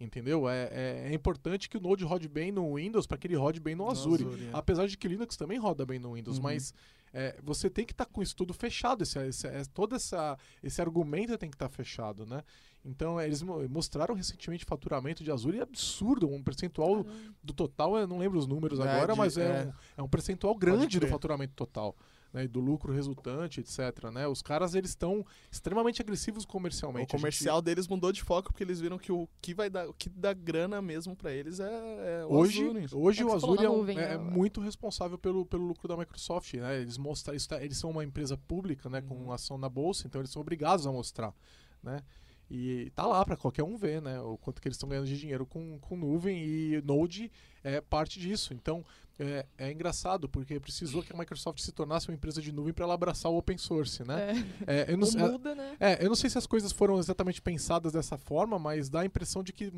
Entendeu? É, é, é importante que o Node rode bem no Windows para que ele rode bem no, No Azure. Azure, é. Apesar de que Linux também roda bem no Windows, Uhum. mas é, você tem que estar com isso tudo fechado. Esse, esse, é- todo essa, esse argumento tem que estar fechado, né? Então, é, eles mo- mostraram recentemente faturamento de Azure é absurdo, um percentual Caramba. do total, eu não lembro os números É, agora, de- mas é, é. Um, é um percentual grande do faturamento total. Né, e do lucro resultante, etc. Né? Os caras eles estão extremamente agressivos O comercialmente. Gente- comercial deles mudou de foco porque eles viram que o que vai dar, o que dá grana mesmo pra eles é, é o Hoje, Azure. hoje É o que você falou Azure é, um- nuvem, é- é muito responsável pelo, pelo lucro da Microsoft. Né? Eles, mostram, isso tá- eles são uma empresa pública né, com Uhum. ação na bolsa, então eles são obrigados a mostrar. Né? E tá lá para qualquer um ver né, o quanto que eles estão ganhando de dinheiro com, com nuvem e Node é parte disso. Então é, é engraçado porque precisou que a Microsoft se tornasse uma empresa de nuvem para ela abraçar o open source. Né? É. É, eu não sei- muda, né? é, eu não sei se as coisas foram exatamente pensadas dessa forma, mas dá a impressão de que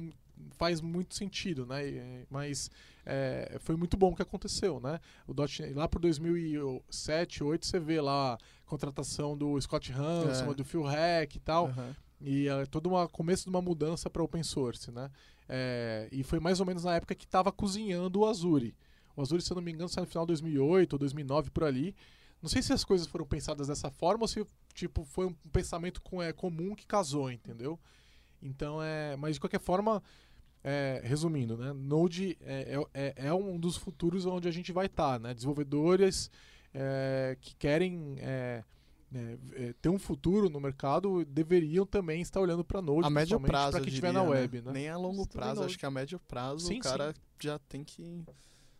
faz muito sentido, né? E, Mas é, foi muito bom o que aconteceu, né? O .NET, lá por 2007, 2008, você vê lá a contratação do Scott Hanson, É. do Phil Heck e tal, Aham. e é, todo o começo de uma mudança para open source, né? É, e foi mais ou menos na época que estava cozinhando o Azure. O Azure, se eu não me engano, saiu no final de 2008 ou 2009 por ali. Não sei se as coisas foram pensadas dessa forma ou se tipo foi um pensamento com, é, comum que casou, entendeu? Então é, mas de qualquer forma, é, resumindo, né? Node é, é, é um dos futuros onde a gente vai estar, né? Desenvolvedores é, que querem é, né, é, ter um futuro no mercado deveriam também estar olhando para Node, A médio prazo, para quem estiver na né? web, né? Nem a longo prazo, acho que a médio prazo Sim, o cara já tem que...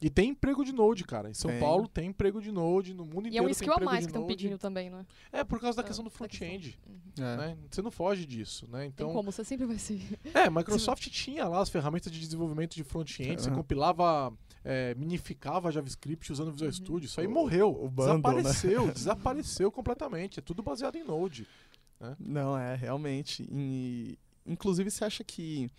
E tem emprego de Node, cara. Em São Tem. Paulo tem emprego de Node, no mundo E é inteiro um tem skill a emprego mais de que estão Node. pedindo também, não é? É por causa da Ah, questão do front-end. Uhum. É. Né? Você não foge disso, né? Tem Então, como, você sempre vai ser. é, Microsoft tinha lá as ferramentas de desenvolvimento de front-end, você compilava, é, minificava JavaScript usando Visual Uhum. Studio, isso aí O- morreu, o bundle, né? desapareceu, desapareceu completamente, é tudo baseado em Node. Não, é, realmente. E, inclusive, você acha que,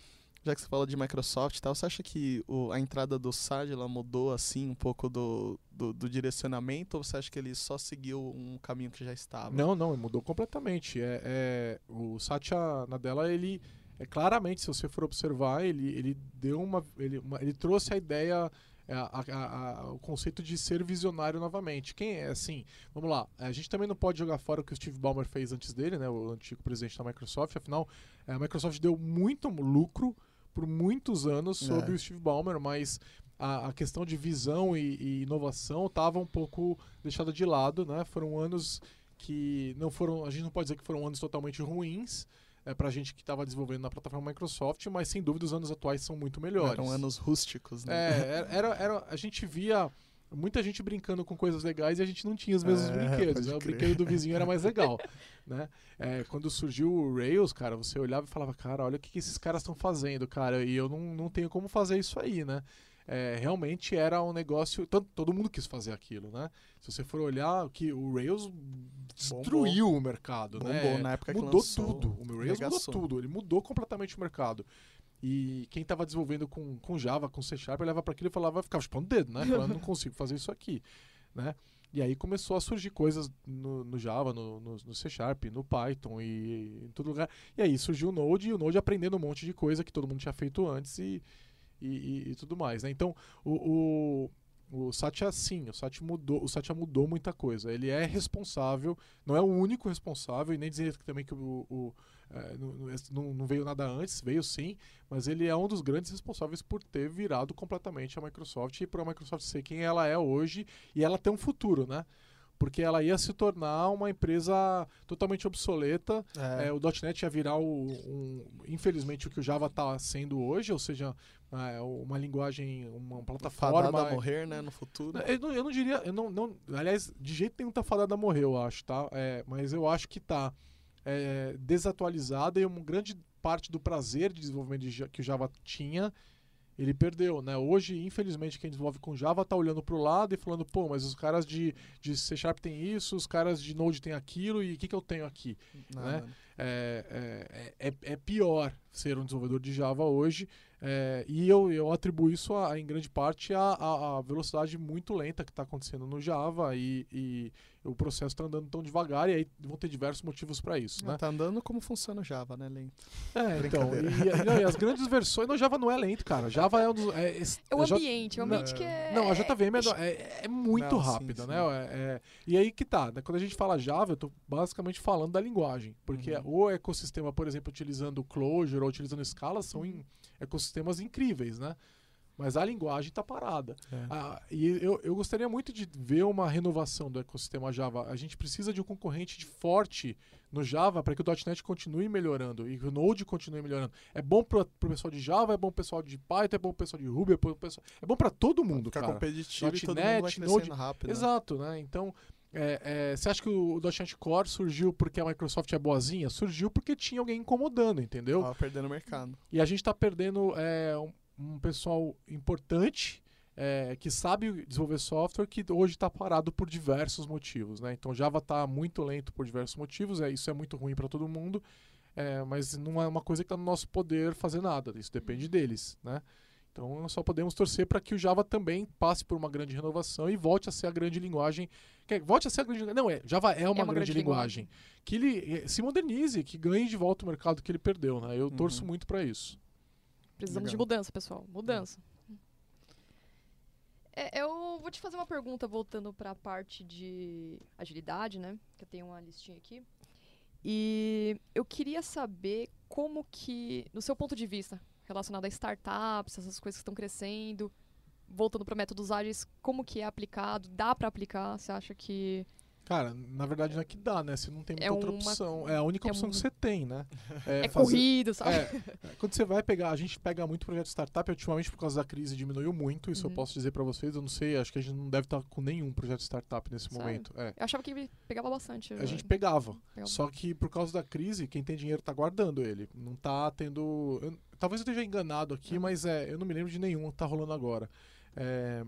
já que você fala de Microsoft e tal, você acha que o- a entrada do SAD ela mudou, assim, um pouco do, do, do direcionamento? Ou você acha que ele só seguiu um caminho que já estava? Não, não, mudou completamente. É, é, o Satya Nadella, ele é claramente, se você for observar, ele, ele deu uma ele, uma- ele trouxe a ideia, a- a- a- o conceito de ser visionário novamente. Quem é assim? Vamos lá. A gente também não pode jogar fora o que o Steve Ballmer fez antes dele, né? O antigo presidente da Microsoft. Afinal, é, a Microsoft deu muito lucro por muitos anos sob É. o Steve Ballmer, mas a, a questão de visão e, e inovação estava um pouco deixada de lado, né? Foram anos que não foram, a gente não pode dizer que foram anos totalmente ruins é, para a gente que estava desenvolvendo na plataforma Microsoft, mas sem dúvida os anos atuais são muito melhores. Eram anos rústicos, né? É, era, era- a gente via muita gente brincando com coisas legais e a gente não tinha os mesmos É, brinquedos. Né? O brinquedo do vizinho era mais legal. né? É, quando surgiu o Rails, cara, você olhava e falava, cara, olha o que, que esses caras estão fazendo, cara, e eu não, não tenho como fazer isso aí, né? É, realmente era um negócio. Todo, todo mundo quis fazer aquilo, né? Se você for olhar, que o Rails destruiu o mercado, Bombou né? na época que mudou lançou, tudo. O Rails mudou tudo. Ele mudou completamente o mercado. E quem estava desenvolvendo com, com Java, com C Sharp, olhava para aquilo e falava, ficava chupando o dedo, né? Falando, não consigo fazer isso aqui, né? E aí começou a surgir coisas no, no Java, no, no, no C Sharp, no Python e em todo lugar. E aí surgiu o Node e o Node aprendendo um monte de coisa que todo mundo tinha feito antes e, e, e- tudo mais, né? Então, o, o, o Satya sim, o Satya mudou, o Satya mudou muita coisa. Ele é responsável, não é o único responsável e nem dizer também que o, o é, não, não- veio nada antes, veio sim, mas ele é um dos grandes responsáveis por ter virado completamente a Microsoft e por a Microsoft ser quem ela é hoje e ela ter um futuro, né? Porque ela ia se tornar uma empresa totalmente obsoleta. É, É, o .NET ia virar, o, um, infelizmente, o que o Java está sendo hoje, ou seja, é, uma linguagem, uma plataforma... fadada a morrer, né, no futuro. Eu não, eu não diria, eu não, não, aliás, de jeito nenhum tá fadada a morrer, eu acho, tá? É, mas eu acho que tá é, desatualizada e uma grande parte do prazer de desenvolvimento de que o Java tinha, ele perdeu, né? Hoje, infelizmente, quem desenvolve com Java tá olhando pro lado e falando, pô, mas os caras de, de C Sharp tem isso, os caras de Node tem aquilo, e o que, que eu tenho aqui? Né? é, é, é, é pior ser um desenvolvedor de Java hoje. é, e eu, eu atribuo isso a, em grande parte à velocidade muito lenta que está acontecendo no Java e, e o processo está andando tão devagar e aí vão ter diversos motivos para isso. Né? Tá andando como funciona o Java, né, lento. É, então, e, não, e as grandes versões. Não, Java não é lento, cara. Java é um dos. É, É o a J- ambiente, é o não, ambiente que é. não, a JVM é, é, é muito Não, rápida, sim. né? É- é- e aí que tá, né? Quando a gente fala Java, eu tô basicamente falando da linguagem. Porque Uhum. o ecossistema, por exemplo, utilizando Clojure ou utilizando Scala, são em- ecossistemas incríveis, né? Mas a linguagem está parada. É. Ah, e eu, eu gostaria muito de ver uma renovação do ecossistema Java. A gente precisa de um concorrente de forte no Java para que o .NET continue melhorando e que o Node continue melhorando. É bom para o pessoal de Java, é bom pro pessoal de Python, é bom pro pessoal de Ruby, é bom, pessoal... é bom para todo mundo, Ficar cara. competitivo e todo .NET, mundo vai Node, rápido. né? Exato, né? Então, é, é, você acha que o .NET Core surgiu porque a Microsoft é boazinha? Surgiu porque tinha alguém incomodando, entendeu? Tava perdendo o mercado. E a gente está perdendo é, um, um pessoal importante é, que sabe desenvolver software que hoje está parado por diversos motivos, né? Então Java está muito lento por diversos motivos, é, isso é muito ruim para todo mundo, é, mas não é uma coisa que está no nosso poder fazer nada, isso depende deles, né? Então nós só podemos torcer para que o Java também passe por uma grande renovação e volte a ser a grande linguagem. que- Volte a ser a grande Não, é, Java é uma, uma grande, grande linguagem. Que ele eh, se modernize, que ganhe de volta o mercado que ele perdeu, né? Eu torço Uhum. muito para isso. Precisamos de Legal. mudança, pessoal. Mudança. É, eu vou te fazer uma pergunta voltando para a parte de agilidade, né? Que eu tenho uma listinha aqui. E eu queria saber como que, no seu ponto de vista, relacionado a startups, essas coisas que estão crescendo, voltando para métodos ágeis, como que é aplicado? Dá para aplicar? Você acha que Cara, na verdade não é que dá, né? Você não tem muita É outra uma- opção. É a única é opção um- que você tem, né? é, fazer- corrido, sabe? É, quando você vai pegar, a gente pega muito projeto de startup, ultimamente por causa da crise diminuiu muito, isso Uhum. eu posso dizer pra vocês, eu não sei, acho que a gente não deve estar com nenhum projeto de startup nesse Sério? momento. É. Eu achava que pegava bastante. A gente pegava, Pegava. só que por causa da crise, quem tem dinheiro tá guardando ele, não tá tendo... eu- talvez eu esteja enganado aqui, Uhum. mas é, eu não me lembro de nenhum que tá rolando agora. É,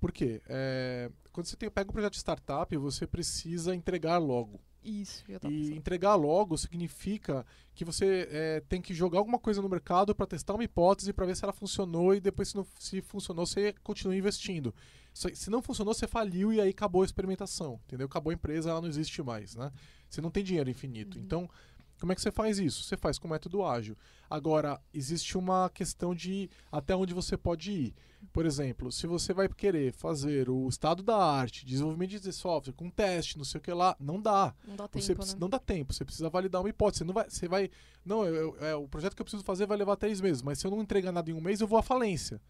por quê? É, quando você tem, pega um projeto de startup, você precisa entregar logo. Isso, eu tava E pensando. entregar logo significa que você é, tem que jogar alguma coisa no mercado para testar uma hipótese para ver se ela funcionou e depois se, não, se funcionou você continua investindo. Se, se não funcionou você faliu e aí acabou a experimentação, entendeu? Acabou a empresa, ela não existe mais, né? Você não tem dinheiro infinito. Uhum. Então como é que você faz isso? Você faz com método ágil. Agora, existe uma questão de até onde você pode ir. Por exemplo, se você vai querer fazer o estado da arte, desenvolvimento de software, com teste, não sei o que lá, não dá. Não dá Você tempo, né? Não dá tempo, você precisa validar uma hipótese. Você não vai. Você vai não, eu- eu- é, o projeto que eu preciso fazer vai levar três meses, mas se eu não entregar nada em um mês, eu vou à falência.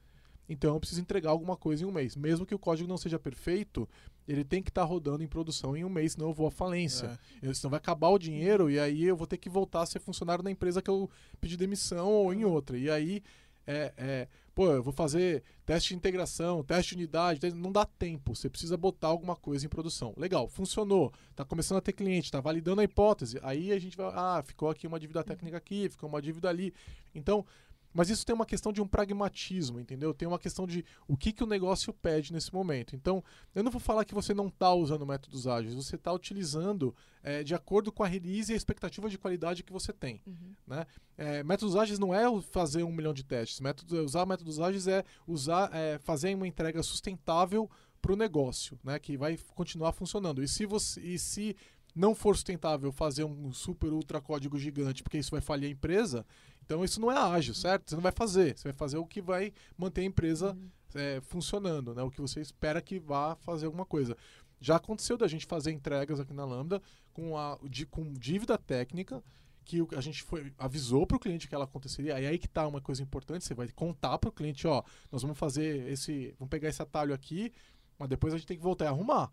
Então eu preciso entregar alguma coisa em um mês. Mesmo que o código não seja perfeito, ele tem que estar rodando em produção em um mês, senão eu vou à falência. É. Senão vai acabar o dinheiro e aí eu vou ter que voltar a ser funcionário na empresa que eu pedi demissão ou em outra. E aí é, é, pô, eu vou fazer teste de integração, teste de unidade, não dá tempo. Você precisa botar alguma coisa em produção. Legal, funcionou. Tá começando a ter cliente, tá validando a hipótese. Aí a gente vai, ah, ficou aqui uma dívida técnica aqui, ficou uma dívida ali. Então, mas isso tem uma questão de um pragmatismo, entendeu? Tem uma questão de o que, que o negócio pede nesse momento. Então, eu não vou falar que você não está usando métodos ágeis, você está utilizando é, de acordo com a release e a expectativa de qualidade que você tem. Uhum. É, métodos ágeis não é fazer um milhão de testes. Métodos, usar métodos ágeis é usar, é, fazer uma entrega sustentável para o negócio, né? Que vai continuar funcionando. E se você, e se não for sustentável fazer um super ultra código gigante, porque isso vai falir a empresa, então isso não é ágil, certo? Você não vai fazer. Você vai fazer o que vai manter a empresa Uhum. é, funcionando, né? O que você espera que vá fazer alguma coisa. Já aconteceu da gente fazer entregas aqui na Lambda com, a, de, com dívida técnica que a gente foi, avisou para o cliente que ela aconteceria. Aí aí que tá uma coisa importante, você vai contar para o cliente, ó, nós vamos fazer esse, vamos pegar esse atalho aqui, mas depois a gente tem que voltar e arrumar.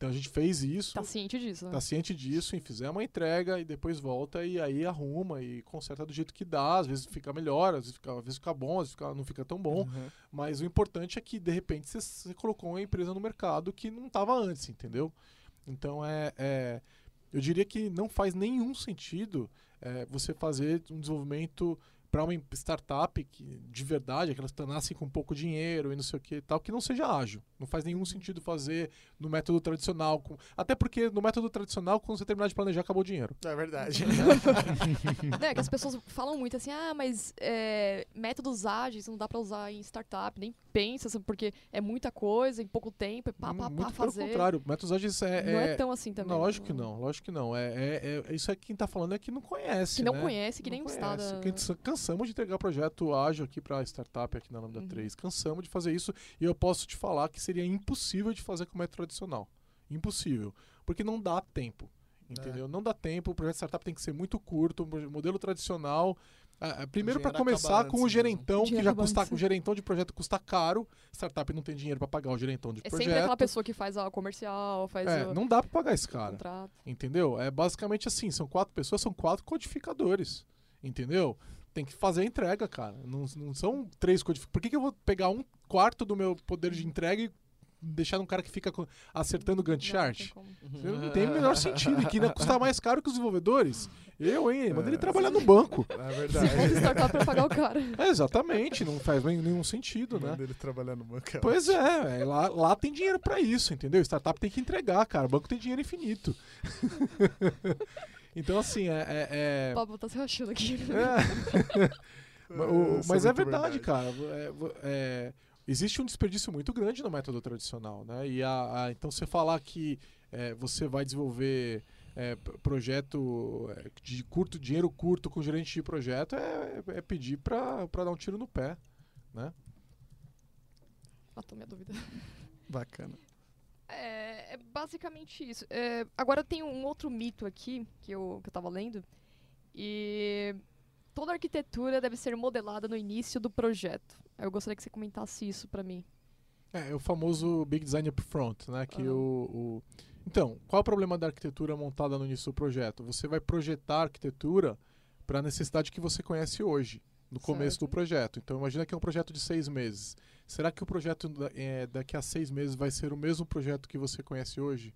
Então a gente fez isso, Tá ciente disso, né? tá ciente disso, e fizemos uma entrega e depois volta e aí arruma e conserta do jeito que dá. Às vezes fica melhor, às vezes fica, às vezes fica bom, às vezes fica- não fica tão bom. Uhum. Mas o importante é que, de repente, você, você colocou uma empresa no mercado que não estava antes, entendeu? Então, é, é- eu diria que não faz nenhum sentido é, você fazer um desenvolvimento para uma startup que, de verdade, aquelas que nascem com pouco dinheiro e não sei o que e tal, que não seja ágil. Não faz nenhum sentido fazer no método tradicional. com- até porque no método tradicional, quando você terminar de planejar, acabou o dinheiro. É verdade. né, que as pessoas falam muito assim, ah, mas é, métodos ágeis não dá pra usar em startup, nem pensa, assim, porque é muita coisa, em pouco tempo, é pá, pá, pá, Muito fazer. pelo contrário. Métodos ágeis é, não é, é- tão assim também. Não, lógico que não, lógico que não. É, é- é- isso é quem tá falando é que não conhece. Que não né? conhece, que Não nem conhece. está da... Cansamos de entregar projeto ágil aqui para startup aqui na Lambda Uhum. 3. Cansamos de fazer isso e eu posso te falar que seria impossível de fazer com método tradicional. Impossível. Porque não dá tempo. Entendeu? Não dá tempo. O projeto startup tem que ser muito curto. O modelo tradicional. ah, primeiro, para começar, com o gerentão, que já custa. O gerentão de projeto custa caro. Startup não tem dinheiro para pagar o gerentão de É projeto. sempre aquela pessoa que faz a comercial, faz É, o não dá para pagar esse cara. contrato. Entendeu? É basicamente assim, são quatro pessoas, são quatro codificadores. Entendeu? Tem que fazer a entrega, cara. Não, não são três codificadores. Por que, que eu vou pegar um quarto do meu poder de entrega e deixar num cara que fica acertando o Gantt Não, chart? Não tem o menor sentido. E que ainda custa mais caro que os desenvolvedores. Eu, hein? Manda ele É. trabalhar no banco. É Se verdade. fosse startup pra pagar o cara. É, exatamente, não faz nem- nenhum sentido, né? Manda ele trabalhar no banco. é Pois é, é, lá, lá tem dinheiro pra isso, entendeu? Startup tem que entregar, cara. O banco tem dinheiro infinito. então, assim, é- é- é, O Pablo tá se rachando aqui. É. O- Isso mas é muito verdade, cara. É, é, existe um desperdício muito grande no método tradicional, né? E a, a- então você falar que é, você vai desenvolver é, projeto é, de curto dinheiro curto com gerente de projeto é, é pedir pra pra dar um tiro no pé, né? Matou minha dúvida. Bacana. É, é basicamente isso. É, agora tem um outro mito aqui que eu, que eu tava lendo. E toda arquitetura deve ser modelada no início do projeto. Eu gostaria que você comentasse isso pra mim. É, é o famoso Big Design Upfront, né? Que Aham. o, o- Então, qual é o problema da arquitetura montada no início do projeto? Você vai projetar a arquitetura para a necessidade que você conhece hoje, no começo Certo. do projeto. Então, imagina que é um projeto de seis meses. Será que o projeto da- é, daqui a seis meses vai ser o mesmo projeto que você conhece hoje?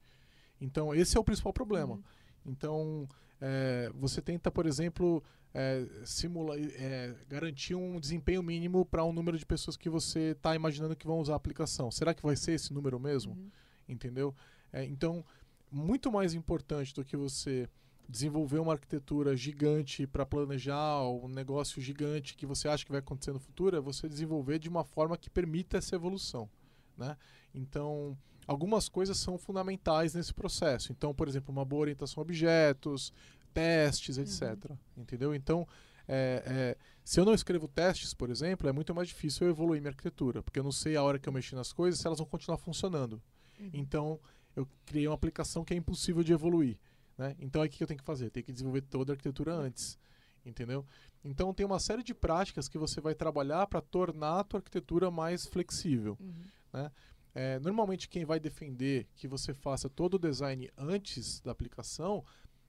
Então, esse é o principal problema. Uhum. Então, é, você tenta, por exemplo, é, simular, é, garantir um desempenho mínimo para um número de pessoas que você está imaginando que vão usar a aplicação. Será que vai ser esse número mesmo? Uhum. Entendeu? É, então, muito mais importante do que você desenvolver uma arquitetura gigante para planejar um negócio gigante que você acha que vai acontecer no futuro, é você desenvolver de uma forma que permita essa evolução. Né? Então, algumas coisas são fundamentais nesse processo. Então, por exemplo, uma boa orientação a objetos, testes, etc. Entendeu? Então, é, é, se eu não escrevo testes, por exemplo, é muito mais difícil eu evoluir minha arquitetura, porque eu não sei a hora que eu mexi nas coisas se elas vão continuar funcionando. Uhum. Então, eu criei uma aplicação que é impossível de evoluir. Né? Então, aí o que eu tenho que fazer? Tenho que desenvolver toda a arquitetura antes. Entendeu? Então, tem uma série de práticas que você vai trabalhar para tornar a tua arquitetura mais flexível. Uhum. É, normalmente, quem vai defender que você faça todo o design antes da aplicação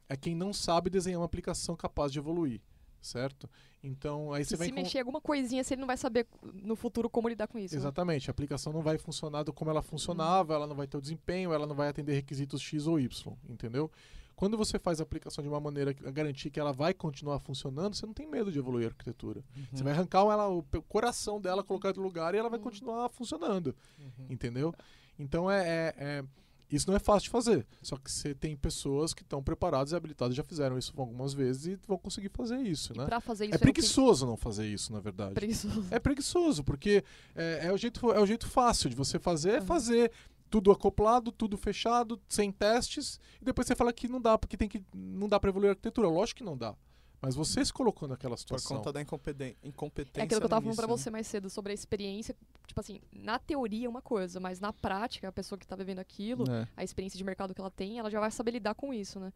é quem não sabe desenhar uma aplicação capaz de evoluir. certo? Então aí você vai se mexer alguma coisinha, se ele não vai saber no futuro como lidar com isso. né? Exatamente, a aplicação não vai funcionar do como ela funcionava, ela não vai ter o desempenho, ela não vai atender requisitos X ou Y, entendeu? Quando você faz a aplicação de uma maneira que- a garantir que ela vai continuar funcionando, você não tem medo de evoluir a arquitetura. Você vai arrancar ela, o coração dela, colocar em outro lugar e ela vai Uhum. continuar funcionando, Uhum. entendeu? Então é, é- é- isso não é fácil de fazer. Só que você tem pessoas que estão preparadas e habilitadas, já fizeram isso algumas vezes e vão conseguir fazer isso, E né? pra fazer isso É era o que- preguiçoso não fazer isso, na verdade. preguiçoso. É preguiçoso, porque é, é o jeito, é o jeito fácil de você fazer, é Uhum. Tudo acoplado, tudo fechado, sem testes, e depois você fala que não dá, porque tem que não dá para evoluir a arquitetura. Lógico que não dá. Mas você se colocou naquela Por situação. conta da incompeten- incompetência. É aquilo que eu tava falando pra início, você mais cedo sobre a experiência. Tipo assim, na teoria é uma coisa, mas na prática, a pessoa que tá vivendo aquilo, É. a experiência de mercado que ela tem, ela já vai saber lidar com isso, né?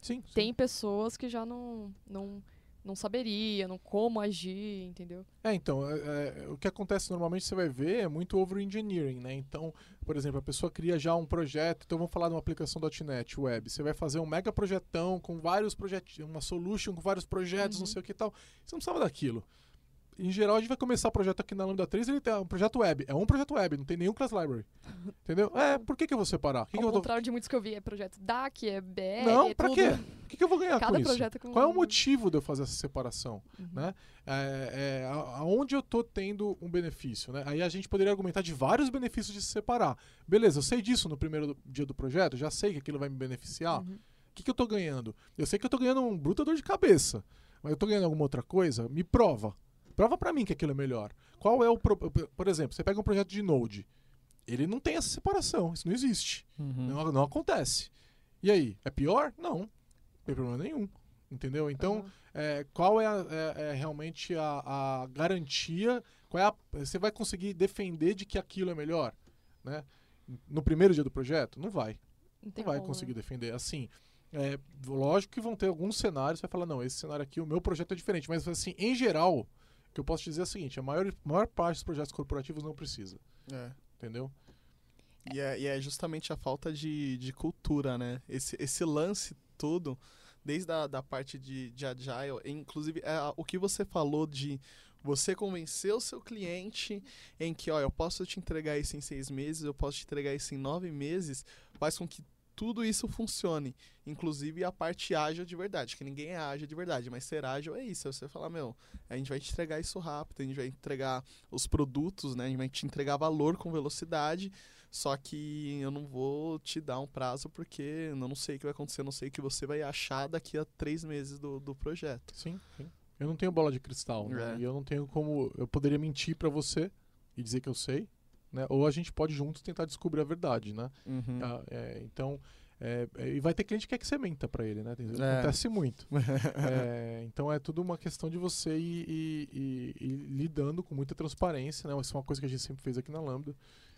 Sim, sim. Tem pessoas que já não, não, não saberia, não como agir, entendeu? É, então, é, é, o que acontece normalmente você vai ver é muito over-engineering, né? Então, por exemplo, a pessoa cria já um projeto, então vamos falar de uma aplicação .NET Web, você vai fazer um mega projetão com vários projetos, uma solution com vários projetos, não Uhum. sei o que e tal. Você não precisava daquilo. Em geral, a gente vai começar o projeto aqui na Lambda 3, ele tem um projeto web. É um projeto web, não tem nenhum class library. Entendeu? É, por que, que eu vou separar? Que que Ao eu tô... contrário de muitos que eu vi, é projeto DAC, é BR, Não, é pra tudo. quê? O que, que eu vou ganhar Cada com isso? projeto com Qual é o motivo de eu fazer essa separação? Uhum. né? É, é, aonde eu tô tendo um benefício, né? Aí a gente poderia argumentar de vários benefícios de se separar. Beleza, eu sei disso no primeiro do- dia do projeto, já sei que aquilo vai me beneficiar. O Uhum. que, que eu tô ganhando? Eu sei que eu tô ganhando um bruta dor de cabeça, mas eu tô ganhando alguma outra coisa? Me prova. Prova pra mim que aquilo é melhor. Qual é o... Pro... Por exemplo, você pega um projeto de Node. Ele não tem essa separação, isso não existe. Uhum. Não, não acontece. E aí, é pior? Não. Não tem problema nenhum. Entendeu? Então, Aham. é, qual é, a- é- é realmente a, a garantia? Qual é a- você vai conseguir defender de que aquilo é melhor? Né? No primeiro dia do projeto? Não vai. Não Não vai como, conseguir né? defender. Assim, é, lógico que vão ter alguns cenários, você vai falar, não, esse cenário aqui, o meu projeto é diferente. Mas, assim, em geral, que eu posso te dizer é o seguinte, a maior, maior parte dos projetos corporativos não precisa. É. Entendeu? E é, e é justamente a falta de, de cultura, né? Esse, esse lance todo, desde a da parte de, de agile, inclusive é, o que você falou de você convencer o seu cliente em que, ó, eu posso te entregar isso em seis meses, eu posso te entregar isso em nove meses, faz com que tudo isso funcione. Inclusive a parte ágil de verdade, que ninguém é ágil de verdade, mas ser ágil é isso. É você falar, meu, a gente vai te entregar isso rápido, a gente vai entregar os produtos, né? A gente vai te entregar valor com velocidade. Só que eu não vou te dar um prazo porque eu não sei o que vai acontecer, eu não sei o que você vai achar daqui a três meses do, do projeto. Sim, sim. Eu não tenho bola de cristal, né? É. E eu não tenho como. Eu poderia mentir pra você e dizer que eu sei, né? Ou a gente pode juntos tentar descobrir a verdade, né? Uhum. Ah, é, então. é, é, e vai ter cliente que quer que você menta pra ele, né? É. Acontece muito. É, então é tudo uma questão de você ir, ir- ir- ir lidando com muita transparência, né? Isso é uma coisa que a gente sempre fez aqui na Lambda,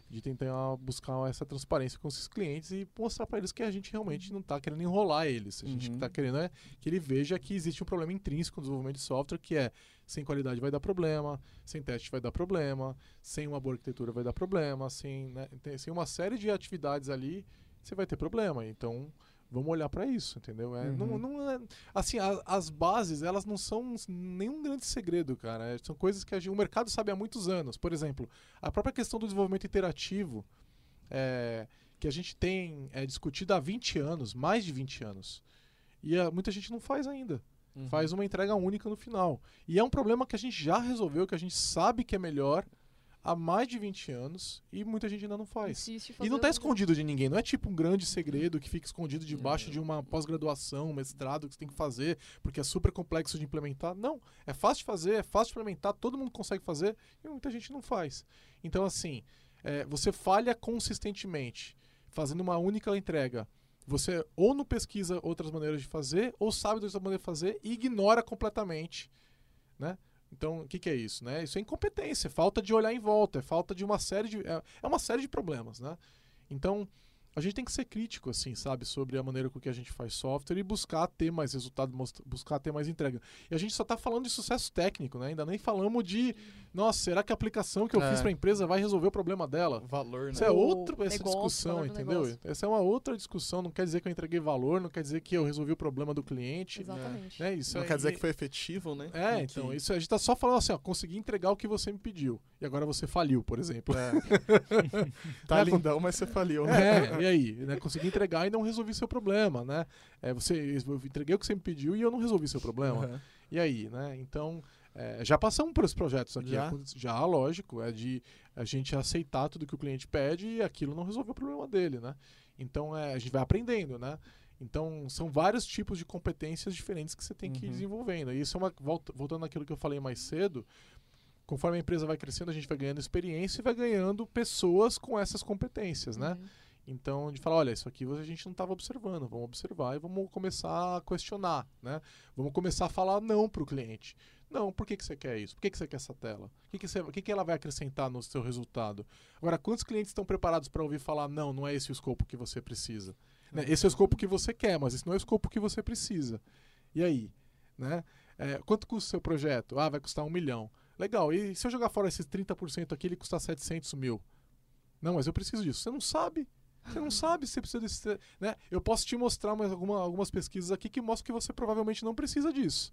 de tentar buscar essa transparência com esses clientes e mostrar para eles que a gente realmente não está querendo enrolar eles. A gente Uhum. está querendo é que ele veja que existe um problema intrínseco no desenvolvimento de software, que é sem qualidade vai dar problema, sem teste vai dar problema, sem uma boa arquitetura vai dar problema, sem, né, tem, sem uma série de atividades ali, você vai ter problema. Então, vamos olhar para isso, entendeu? É, não, Uhum. não é- assim, a- as bases, elas não são nenhum grande segredo, cara. É, são coisas que a gente- o mercado sabe há muitos anos. Por exemplo, a própria questão do desenvolvimento interativo, é, que a gente tem é, discutido há 20 anos, mais de 20 anos. E ah, muita gente não faz ainda. Uhum. Faz uma entrega única no final. E é um problema que a gente já resolveu, que a gente sabe que é melhor há mais de 20 anos e muita gente ainda não faz. E não está escondido de ninguém, não é tipo um grande segredo que fica escondido debaixo de uma pós-graduação, um mestrado que você tem que fazer, porque é super complexo de implementar. Não, é fácil de fazer, é fácil de implementar, todo mundo consegue fazer e muita gente não faz. Então, assim, é, você falha consistentemente fazendo uma única entrega. Você ou não pesquisa outras maneiras de fazer, ou sabe de outra maneira de fazer e ignora completamente, né? Então, o que, que é isso, né? Isso é incompetência, é falta de olhar em volta, é falta de uma série de... É, é uma série de problemas, né? Então, a gente tem que ser crítico, assim, sabe, sobre a maneira com que a gente faz software e buscar ter mais resultado, buscar ter mais entrega. E a gente só está falando de sucesso técnico, né? Ainda nem falamos de, nossa, será que a aplicação que eu é. fiz para a empresa vai resolver o problema dela? Valor, né? Isso é outra essa negócio, discussão, entendeu? Essa é uma outra discussão. Não quer dizer que eu entreguei valor, não quer dizer que eu resolvi o problema do cliente. Exatamente. Né? Isso não quer dizer que foi efetivo, né? É, então, que... isso a gente está só falando assim, ó, consegui entregar o que você me pediu. E agora você faliu, por exemplo. É. tá né? lindão, mas você faliu, né? É, e aí? Né? Consegui entregar e não resolvi seu problema, né? É, você, eu entreguei o que você me pediu e eu não resolvi seu problema. Uhum. E aí, né? Então, é, já passamos por esses projetos aqui. Já? já, lógico, é de a gente aceitar tudo que o cliente pede e aquilo não resolveu o problema dele, né? Então, é, a gente vai aprendendo, né? Então, são vários tipos de competências diferentes que você tem que ir uhum. desenvolvendo. E isso é uma. Voltando naquilo que eu falei mais cedo, conforme a empresa vai crescendo, a gente vai ganhando experiência e vai ganhando pessoas com essas competências, né? Então, de falar, olha, isso aqui a gente não estava observando, vamos observar e vamos começar a questionar, né? Vamos começar a falar não para o cliente. Não, por que, que você quer isso? Por que, que você quer essa tela? O que, que, você, que, que ela vai acrescentar no seu resultado? Agora, quantos clientes estão preparados para ouvir falar, não, não é esse o escopo que você precisa? Né? Esse é o escopo que você quer, mas esse não é o escopo que você precisa. E aí? Né? É, quanto custa o seu projeto? Ah, vai custar um milhão. Legal, e se eu jogar fora esses 30% aqui, ele custar 700 mil? Não, mas eu preciso disso. Você não sabe. Você não sabe se você precisa desse. Né? Eu posso te mostrar mais alguma, algumas pesquisas aqui que mostram que você provavelmente não precisa disso.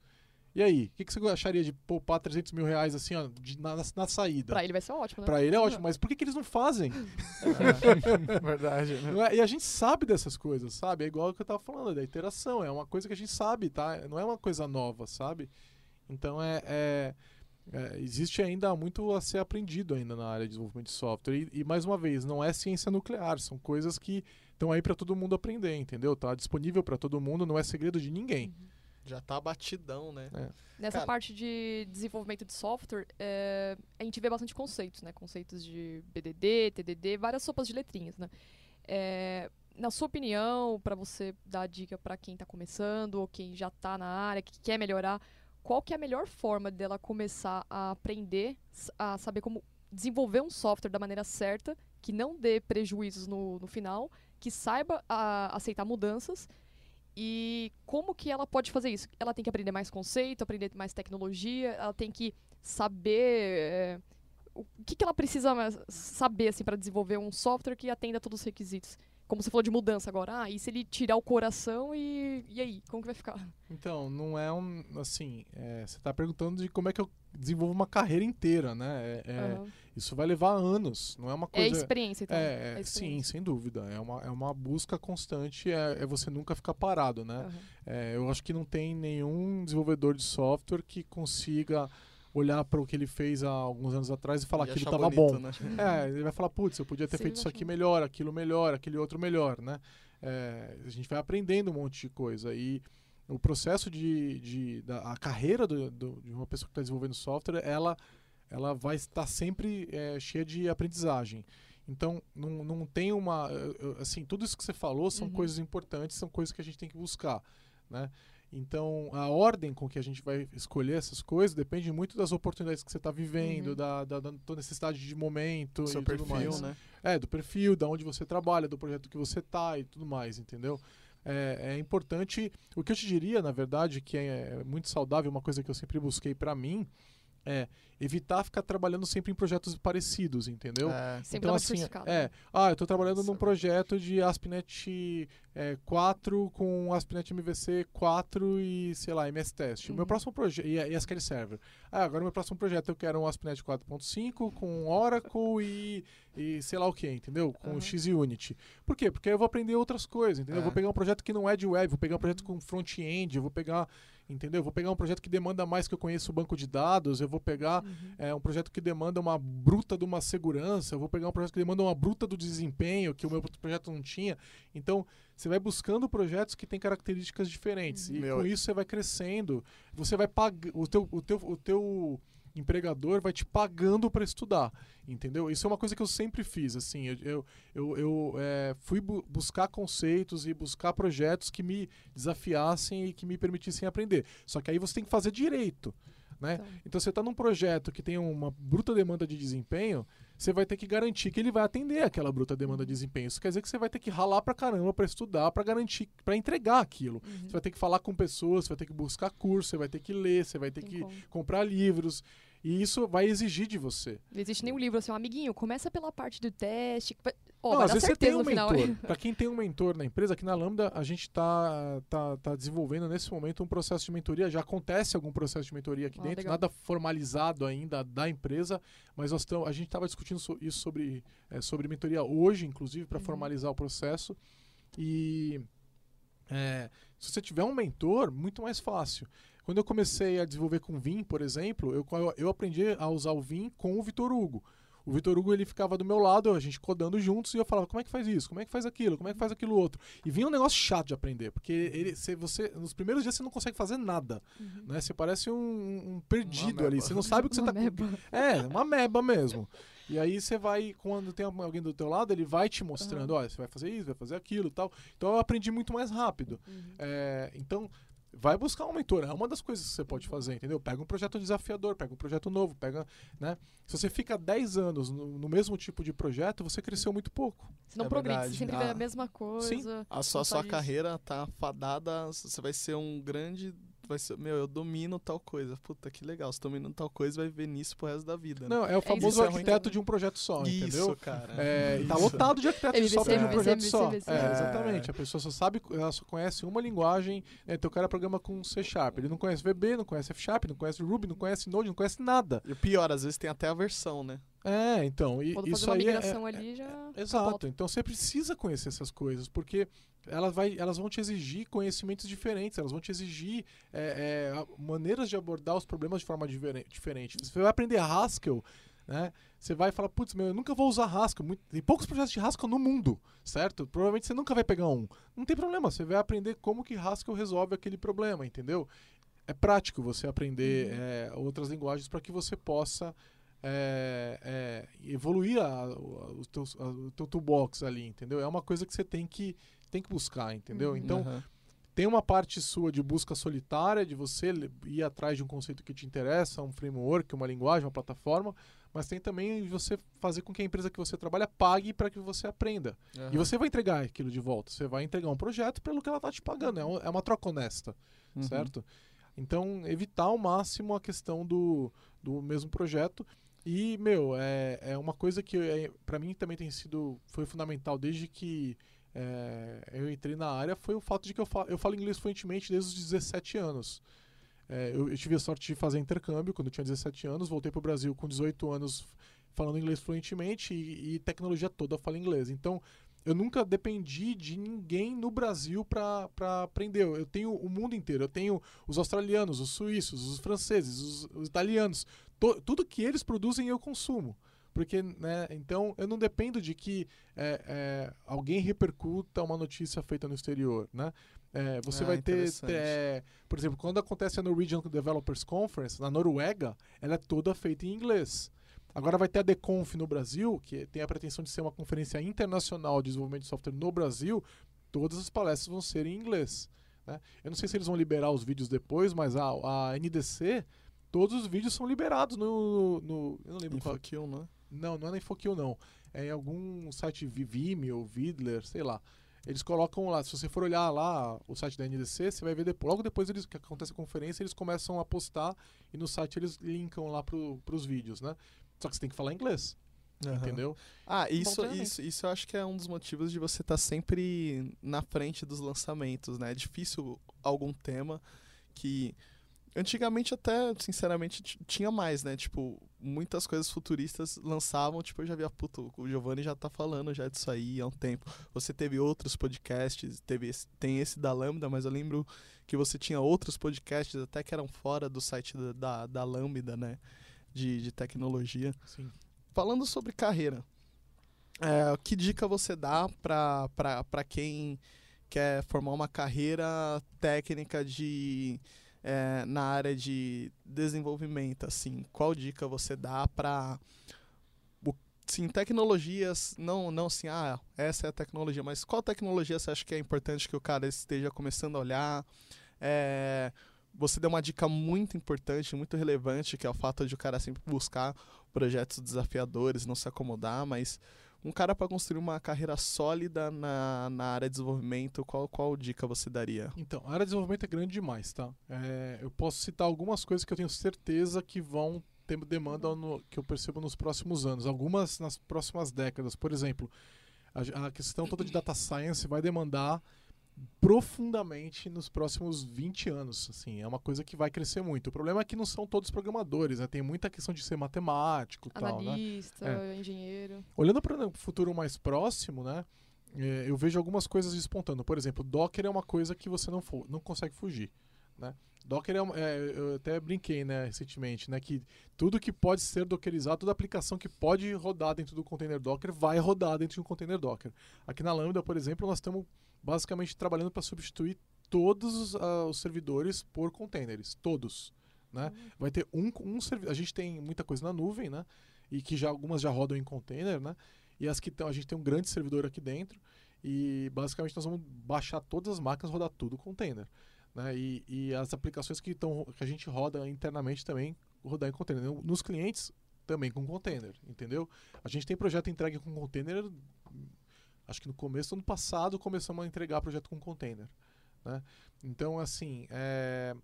E aí, o que, que, você acharia de poupar 300 mil reais assim, ó, de, na, na, saída? Pra ele vai ser ótimo, né? Pra ele é ótimo, mas por que, que eles não fazem? É, verdade, né? É? E a gente sabe dessas coisas, sabe? É igual o que eu tava falando, da iteração. É uma coisa que a gente sabe, tá? Não é uma coisa nova, sabe? Então é, é é, existe ainda muito a ser aprendido ainda na área de desenvolvimento de software. E, e mais uma vez, não é ciência nuclear, são coisas que estão aí para todo mundo aprender, entendeu? Tá disponível para todo mundo, não é segredo de ninguém. Uhum. Já tá batidão, né? É. Nessa Cara, parte de desenvolvimento de software, é, a gente vê bastante conceitos, né? Conceitos de BDD, TDD, várias sopas de letrinhas, né? É, na sua opinião, para você dar dica para quem está começando ou quem já está na área, que quer melhorar, qual que é a melhor forma dela começar a aprender a saber como desenvolver um software da maneira certa, que não dê prejuízos no, no final, que saiba a, aceitar mudanças e como que ela pode fazer isso? Ela tem que aprender mais conceito, aprender mais tecnologia, ela tem que saber é, o que, que ela precisa saber assim para desenvolver um software que atenda a todos os requisitos como você falou de mudança agora, ah, e se ele tirar o coração e, e aí, como que vai ficar? Então, não é um, assim, é, você está perguntando de como é que eu desenvolvo uma carreira inteira, né? É, uhum. Isso vai levar anos, não é uma é coisa... É experiência, então. É, é experiência. sim, sem dúvida, é uma, é uma busca constante, é, é você nunca ficar parado, né? Uhum. eu acho que não tem nenhum desenvolvedor de software que consiga olhar para o que ele fez há alguns anos atrás e falar que ele estava bom. Né? É, ele vai falar, putz, eu podia ter Sim, feito isso aqui melhor, aquilo melhor, aquele outro melhor, né? É, a gente vai aprendendo um monte de coisa e o processo de, de da, a carreira do, do, de uma pessoa que está desenvolvendo software, ela, ela vai estar sempre é, cheia de aprendizagem. Então, não, não tem uma. Assim, tudo isso que você falou são uhum. coisas importantes, são coisas que a gente tem que buscar. Né? Então, a ordem com que a gente vai escolher essas coisas depende muito das oportunidades que você está vivendo, uhum. da, da, da, necessidade de momento do seu e perfil, tudo mais. né? É, do perfil, da onde você trabalha, do projeto que você está e tudo mais, entendeu? É, é, importante. O que eu te diria, na verdade, que é muito saudável, uma coisa que eu sempre busquei para mim, é evitar ficar trabalhando sempre em projetos parecidos, entendeu? É, então, assim, é, né? ah, eu estou trabalhando num projeto de ASP.NET é, 4 com ASP.NET MVC 4 e, sei lá, MS Test. Uhum. O meu próximo projeto, e, e SQL Server. Ah, agora o meu próximo projeto eu quero um ASP.NET 4.5 com Oracle e, e sei lá o que, entendeu? Com uhum. XUnit. Por quê? Porque eu vou aprender outras coisas, entendeu? É. Eu vou pegar um projeto que não é de web, vou pegar um projeto com front-end, eu vou pegar entendeu? Eu vou pegar um projeto que demanda mais que eu conheço o banco de dados, eu vou pegar uhum. é, um projeto que demanda uma bruta de uma segurança, eu vou pegar um projeto que demanda uma bruta do desempenho, que o meu projeto não tinha. Então, você vai buscando projetos que têm características diferentes. Uhum. E meu... com isso você vai crescendo, você vai pagar o teu, o teu, o teu empregador vai te pagando para estudar, entendeu? Isso é uma coisa que eu sempre fiz, assim, eu, eu, eu, eu é, fui bu buscar conceitos e buscar projetos que me desafiassem e que me permitissem aprender. Só que aí você tem que fazer direito, né? Então, então você está num projeto que tem uma bruta demanda de desempenho, você vai ter que garantir que ele vai atender aquela bruta demanda de desempenho. Isso quer dizer que você vai ter que ralar pra caramba pra estudar, pra garantir, pra entregar aquilo. Uhum. Você vai ter que falar com pessoas, você vai ter que buscar curso, você vai ter que ler, você vai ter Tem que como. comprar livros. E isso vai exigir de você. Não existe nenhum livro assim, um amiguinho, começa pela parte do teste. Ó, Não, às vezes você tem um mentor. Para quem tem um mentor na empresa, aqui na Lambda a gente está tá, tá desenvolvendo nesse momento um processo de mentoria. Já acontece algum processo de mentoria aqui Ah, dentro, legal. nada formalizado ainda da empresa, mas nós tamo, a gente estava discutindo so- isso sobre, é, sobre mentoria hoje, inclusive, para Uhum. formalizar o processo. E é, se você tiver um mentor, muito mais fácil. Quando eu comecei a desenvolver com Vim, por exemplo, eu, eu aprendi a usar o Vim com o Vitor Hugo. O Vitor Hugo ele ficava do meu lado, a gente codando juntos, e eu falava, como é que faz isso? Como é que faz aquilo? Como é que faz aquilo outro? E vinha um negócio chato de aprender, porque ele, se você, nos primeiros dias você não consegue fazer nada. Uhum. Né? Você parece um, um perdido ali, você não sabe o que você Uma tá. É, uma meba mesmo. E aí você vai, quando tem alguém do teu lado, ele vai te mostrando, olha, você vai fazer isso, vai fazer aquilo e tal. Então eu aprendi muito mais rápido. Uhum. É, então, vai buscar um mentor. É uma das coisas que você pode fazer, entendeu? Pega um projeto desafiador, pega um projeto novo, pega, né? Se você fica 10 anos no, no mesmo tipo de projeto, você cresceu muito pouco. Você não É progride, verdade. você sempre Ah. vê a mesma coisa. A sua, sua carreira tá fadada, você vai ser um grande. Vai ser, meu, eu domino tal coisa. Puta, que legal. Você domina tal coisa vai viver nisso pro resto da vida. né? Não, é o isso, famoso é arquiteto de um projeto só, Isso, entendeu? cara. É, e tá Isso. lotado de arquitetos de MVC, software de um projeto só. MVC. É, É. exatamente. A pessoa só sabe, ela só conhece uma linguagem. Né? Então o cara programa com C Sharp. Ele não conhece VB, não conhece F Sharp, não conhece Ruby, não conhece Node, não conhece nada. E o pior, às vezes tem até a versão, né? É, então, e, Quando fazer isso uma aí é, migração ali já. Exato. volta. Então você precisa conhecer essas coisas, porque elas, vai, elas vão te exigir conhecimentos diferentes, elas vão te exigir é, é, a- maneiras de abordar os problemas de forma diferente. Você vai aprender Haskell, né? Você vai falar, putz, meu, eu nunca vou usar Haskell. Muito- tem poucos projetos de Haskell no mundo, certo? Provavelmente você nunca vai pegar um. Não tem problema, você vai aprender como que Haskell resolve aquele problema, entendeu? É prático você aprender é, outras linguagens para que você possa é, é, evoluir a, o, o teu, a- o teu toolbox ali, entendeu? É uma coisa que você tem que, tem que buscar, entendeu? Uhum. Então, Aham. tem uma parte sua de busca solitária, de você ir atrás de um conceito que te interessa, um framework, uma linguagem, uma plataforma, mas tem também você fazer com que a empresa que você trabalha pague para que você aprenda. E Aham. você vai entregar aquilo de volta. Você vai entregar um projeto pelo que ela está te pagando. É é uma troca honesta Uhum. certo? Então, evitar ao máximo a questão do, do mesmo projeto. E, meu, é, é uma coisa que é, para mim também tem sido, foi fundamental desde que é, eu entrei na área, foi o fato de que eu falo, eu falo inglês fluentemente desde os 17 anos. É, eu, eu tive a sorte de fazer intercâmbio quando eu tinha 17 anos, voltei para o Brasil com 18 anos falando inglês fluentemente e, e tecnologia toda eu falo inglês. Então, eu nunca dependi de ninguém no Brasil para aprender. Eu tenho o mundo inteiro. Eu tenho os australianos, os suíços, os franceses, os, os italianos. To- tudo que eles produzem eu consumo. Porque, né, então eu não dependo de que é, é, alguém repercuta uma notícia feita no exterior, né? É, você Ah, vai ter, ter, é, por exemplo, quando acontece a Norwegian Developers Conference, na Noruega, ela é toda feita em inglês. Agora vai ter a DECONF no Brasil, que tem a pretensão de ser uma conferência internacional de desenvolvimento de software no Brasil. Todas as palestras vão ser em inglês. né? Eu não sei se eles vão liberar os vídeos depois, mas a, a NDC, todos os vídeos são liberados no. no eu não lembro qual. InfoQ, né? Não, não é na InfoQ, não. É em algum site Vi- Vimeo, Vidler, sei lá. Eles colocam lá, se você for olhar lá o site da NDC, você vai ver depois. Logo depois eles, que acontece a conferência, eles começam a postar e no site eles linkam lá pro, pros vídeos, né? Só que você tem que falar inglês, Aham. entendeu? Ah, isso, isso, isso eu acho que é um dos motivos de você estar sempre na frente dos lançamentos, né? É difícil algum tema que antigamente até, sinceramente, tinha mais, né? Tipo, muitas coisas futuristas lançavam, tipo, eu já via, puto, o Giovanni já tá falando já disso aí há um tempo. Você teve outros podcasts, teve esse- tem esse da Lambda, mas eu lembro que você tinha outros podcasts até que eram fora do site da, da, da Lambda, né? De, de tecnologia Sim. falando sobre carreira, é, que dica você dá para quem quer formar uma carreira técnica de é, na área de desenvolvimento? Assim, qual dica você dá para sim tecnologias não não assim ah essa é a tecnologia mas qual tecnologia você acha que é importante que o cara esteja começando a olhar é, você deu uma dica muito importante, muito relevante, que é o fato de o cara sempre buscar projetos desafiadores, não se acomodar, mas um cara para construir uma carreira sólida na, na área de desenvolvimento, qual, qual dica você daria? Então, a área de desenvolvimento é grande demais, tá? É, eu posso citar algumas coisas que eu tenho certeza que vão ter demanda no, que eu percebo nos próximos anos, algumas nas próximas décadas. Por exemplo, a, a questão toda de data science vai demandar profundamente nos próximos 20 anos. Assim, é uma coisa que vai crescer muito. O problema é que não são todos programadores, né? Tem muita questão de ser matemático, analista, tal, né? É. engenheiro. Olhando para o futuro mais próximo, né? É, eu vejo algumas coisas despontando. Por exemplo, Docker é uma coisa que você não, não consegue fugir, né? Docker é, é, eu até brinquei, né, recentemente, né, que tudo que pode ser dockerizado, toda aplicação que pode rodar dentro do container Docker vai rodar dentro de um container Docker. Aqui na Lambda, por exemplo, nós estamos basicamente trabalhando para substituir todos os, uh, os, servidores por containers, todos. Né? Uhum. Vai ter um, um servidor. A gente tem muita coisa na nuvem, né? E que já algumas já rodam em container, né? E as que estão, a gente tem um grande servidor aqui dentro e basicamente nós vamos baixar todas as máquinas, rodar tudo container, né? E, e as aplicações que, estão que a gente roda internamente também rodar em container. Nos clientes também com container, entendeu? A gente tem projeto entregue com container acho que no começo do ano passado começamos a entregar projeto com container. Né? Então, assim, é,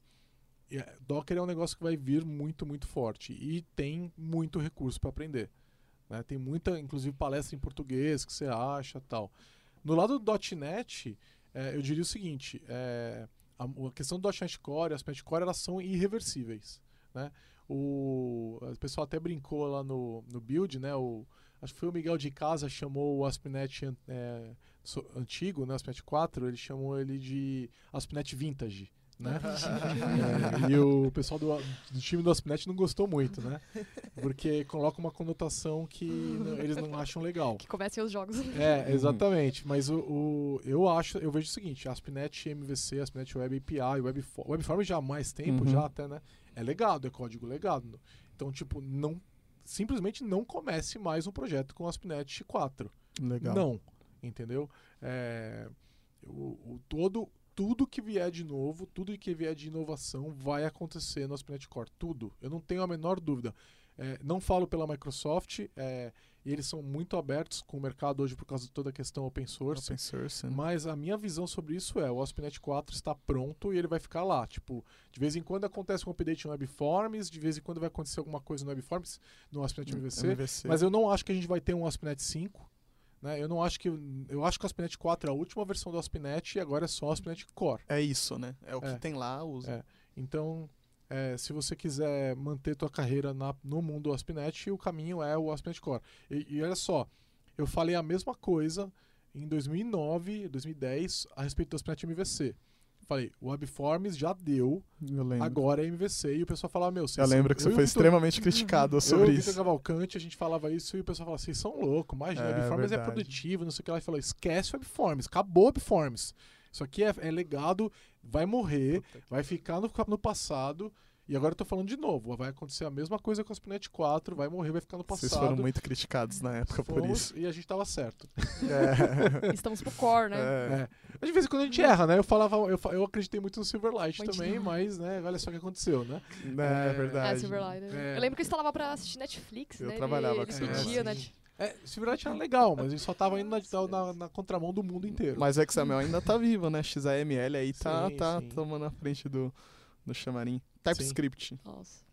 é, Docker é um negócio que vai vir muito, muito forte e tem muito recurso para aprender. Né? Tem muita, inclusive, palestra em português que você acha tal. No lado do .NET, é, eu diria o seguinte, é, a, a, questão do .NET Core e as .NET Core, elas são irreversíveis. Né? O, o pessoal até brincou lá no, no build, né? O, acho que foi o Miguel de Casa chamou o ASP.NET é, antigo, né, ASP.NET 4, ele chamou ele de ASP.NET Vintage. Né? é, e o pessoal do, do time do ASP.NET não gostou muito, né? Porque coloca uma conotação que eles não acham legal. Que comecem os jogos. É, exatamente. Mas o, o, eu acho, eu vejo o seguinte, ASP.NET MVC, ASP.NET Web API, Webform, Webform já há mais tempo, uhum. já até, né? É legado, é código legado. Então, tipo, não simplesmente não comece mais um projeto com ASP.NET 4. Legal. Não, entendeu? É, o, o, todo, tudo que vier de novo, tudo que vier de inovação vai acontecer no ASP.NET Core. Tudo. Eu não tenho a menor dúvida. É, não falo pela Microsoft, é, eles são muito abertos com o mercado hoje por causa de toda a questão open source. Open source né? Mas a minha visão sobre isso é: o ASP.NET 4 está pronto e ele vai ficar lá. Tipo, de vez em quando acontece um update no Webforms, de vez em quando vai acontecer alguma coisa no Webforms, no ASP.NET MVC, MVC. Mas eu não acho que a gente vai ter um ASP.NET 5. Né? Eu não acho que. Eu acho que o ASP.NET 4 é a última versão do ASP.NET e agora é só o ASP.NET Core. É isso, né? É o que é. tem lá. Usa. É. Então, é, se você quiser manter tua carreira na, no mundo do ASP.NET, o caminho é o ASP.NET Core. E, e, olha só, eu falei a mesma coisa em 2009, 2010, a respeito do ASP.NET MVC. Falei, o Webforms já deu, agora é MVC. E o pessoal falava, meu, Eu lembro que você foi extremamente criticado sobre eu, isso. Eu Cavalcante, a gente falava isso e o pessoal falava, vocês são loucos, imagina, é, Webforms é produtivo, não sei o que lá. E falou, esquece o Webforms, acabou o Webforms. Isso aqui é, é legado, vai morrer, vai ficar no, no passado. E agora eu tô falando de novo, vai acontecer a mesma coisa com a Spinet 4, vai morrer, vai ficar no passado. Vocês foram muito criticados na época Fomos, por isso. E a gente tava certo. É. Estamos pro core, né? É. É. Mas de vez em quando a gente erra, né? Eu falava, eu, eu acreditei muito no Silverlight muito também, não. mas, né, olha só o que aconteceu, né? É, é verdade. É, Silverlight. É. Eu lembro que eu instalava pra assistir Netflix, eu né? trabalhava ele, ele pedia, né? É, Silverlight era legal, mas ele só tava indo na, na, na, contramão do mundo inteiro. Mas o XML ainda tá vivo, né? XAML aí tá, sim, tá sim. tomando a frente do, do chamarim. TypeScript. Nossa.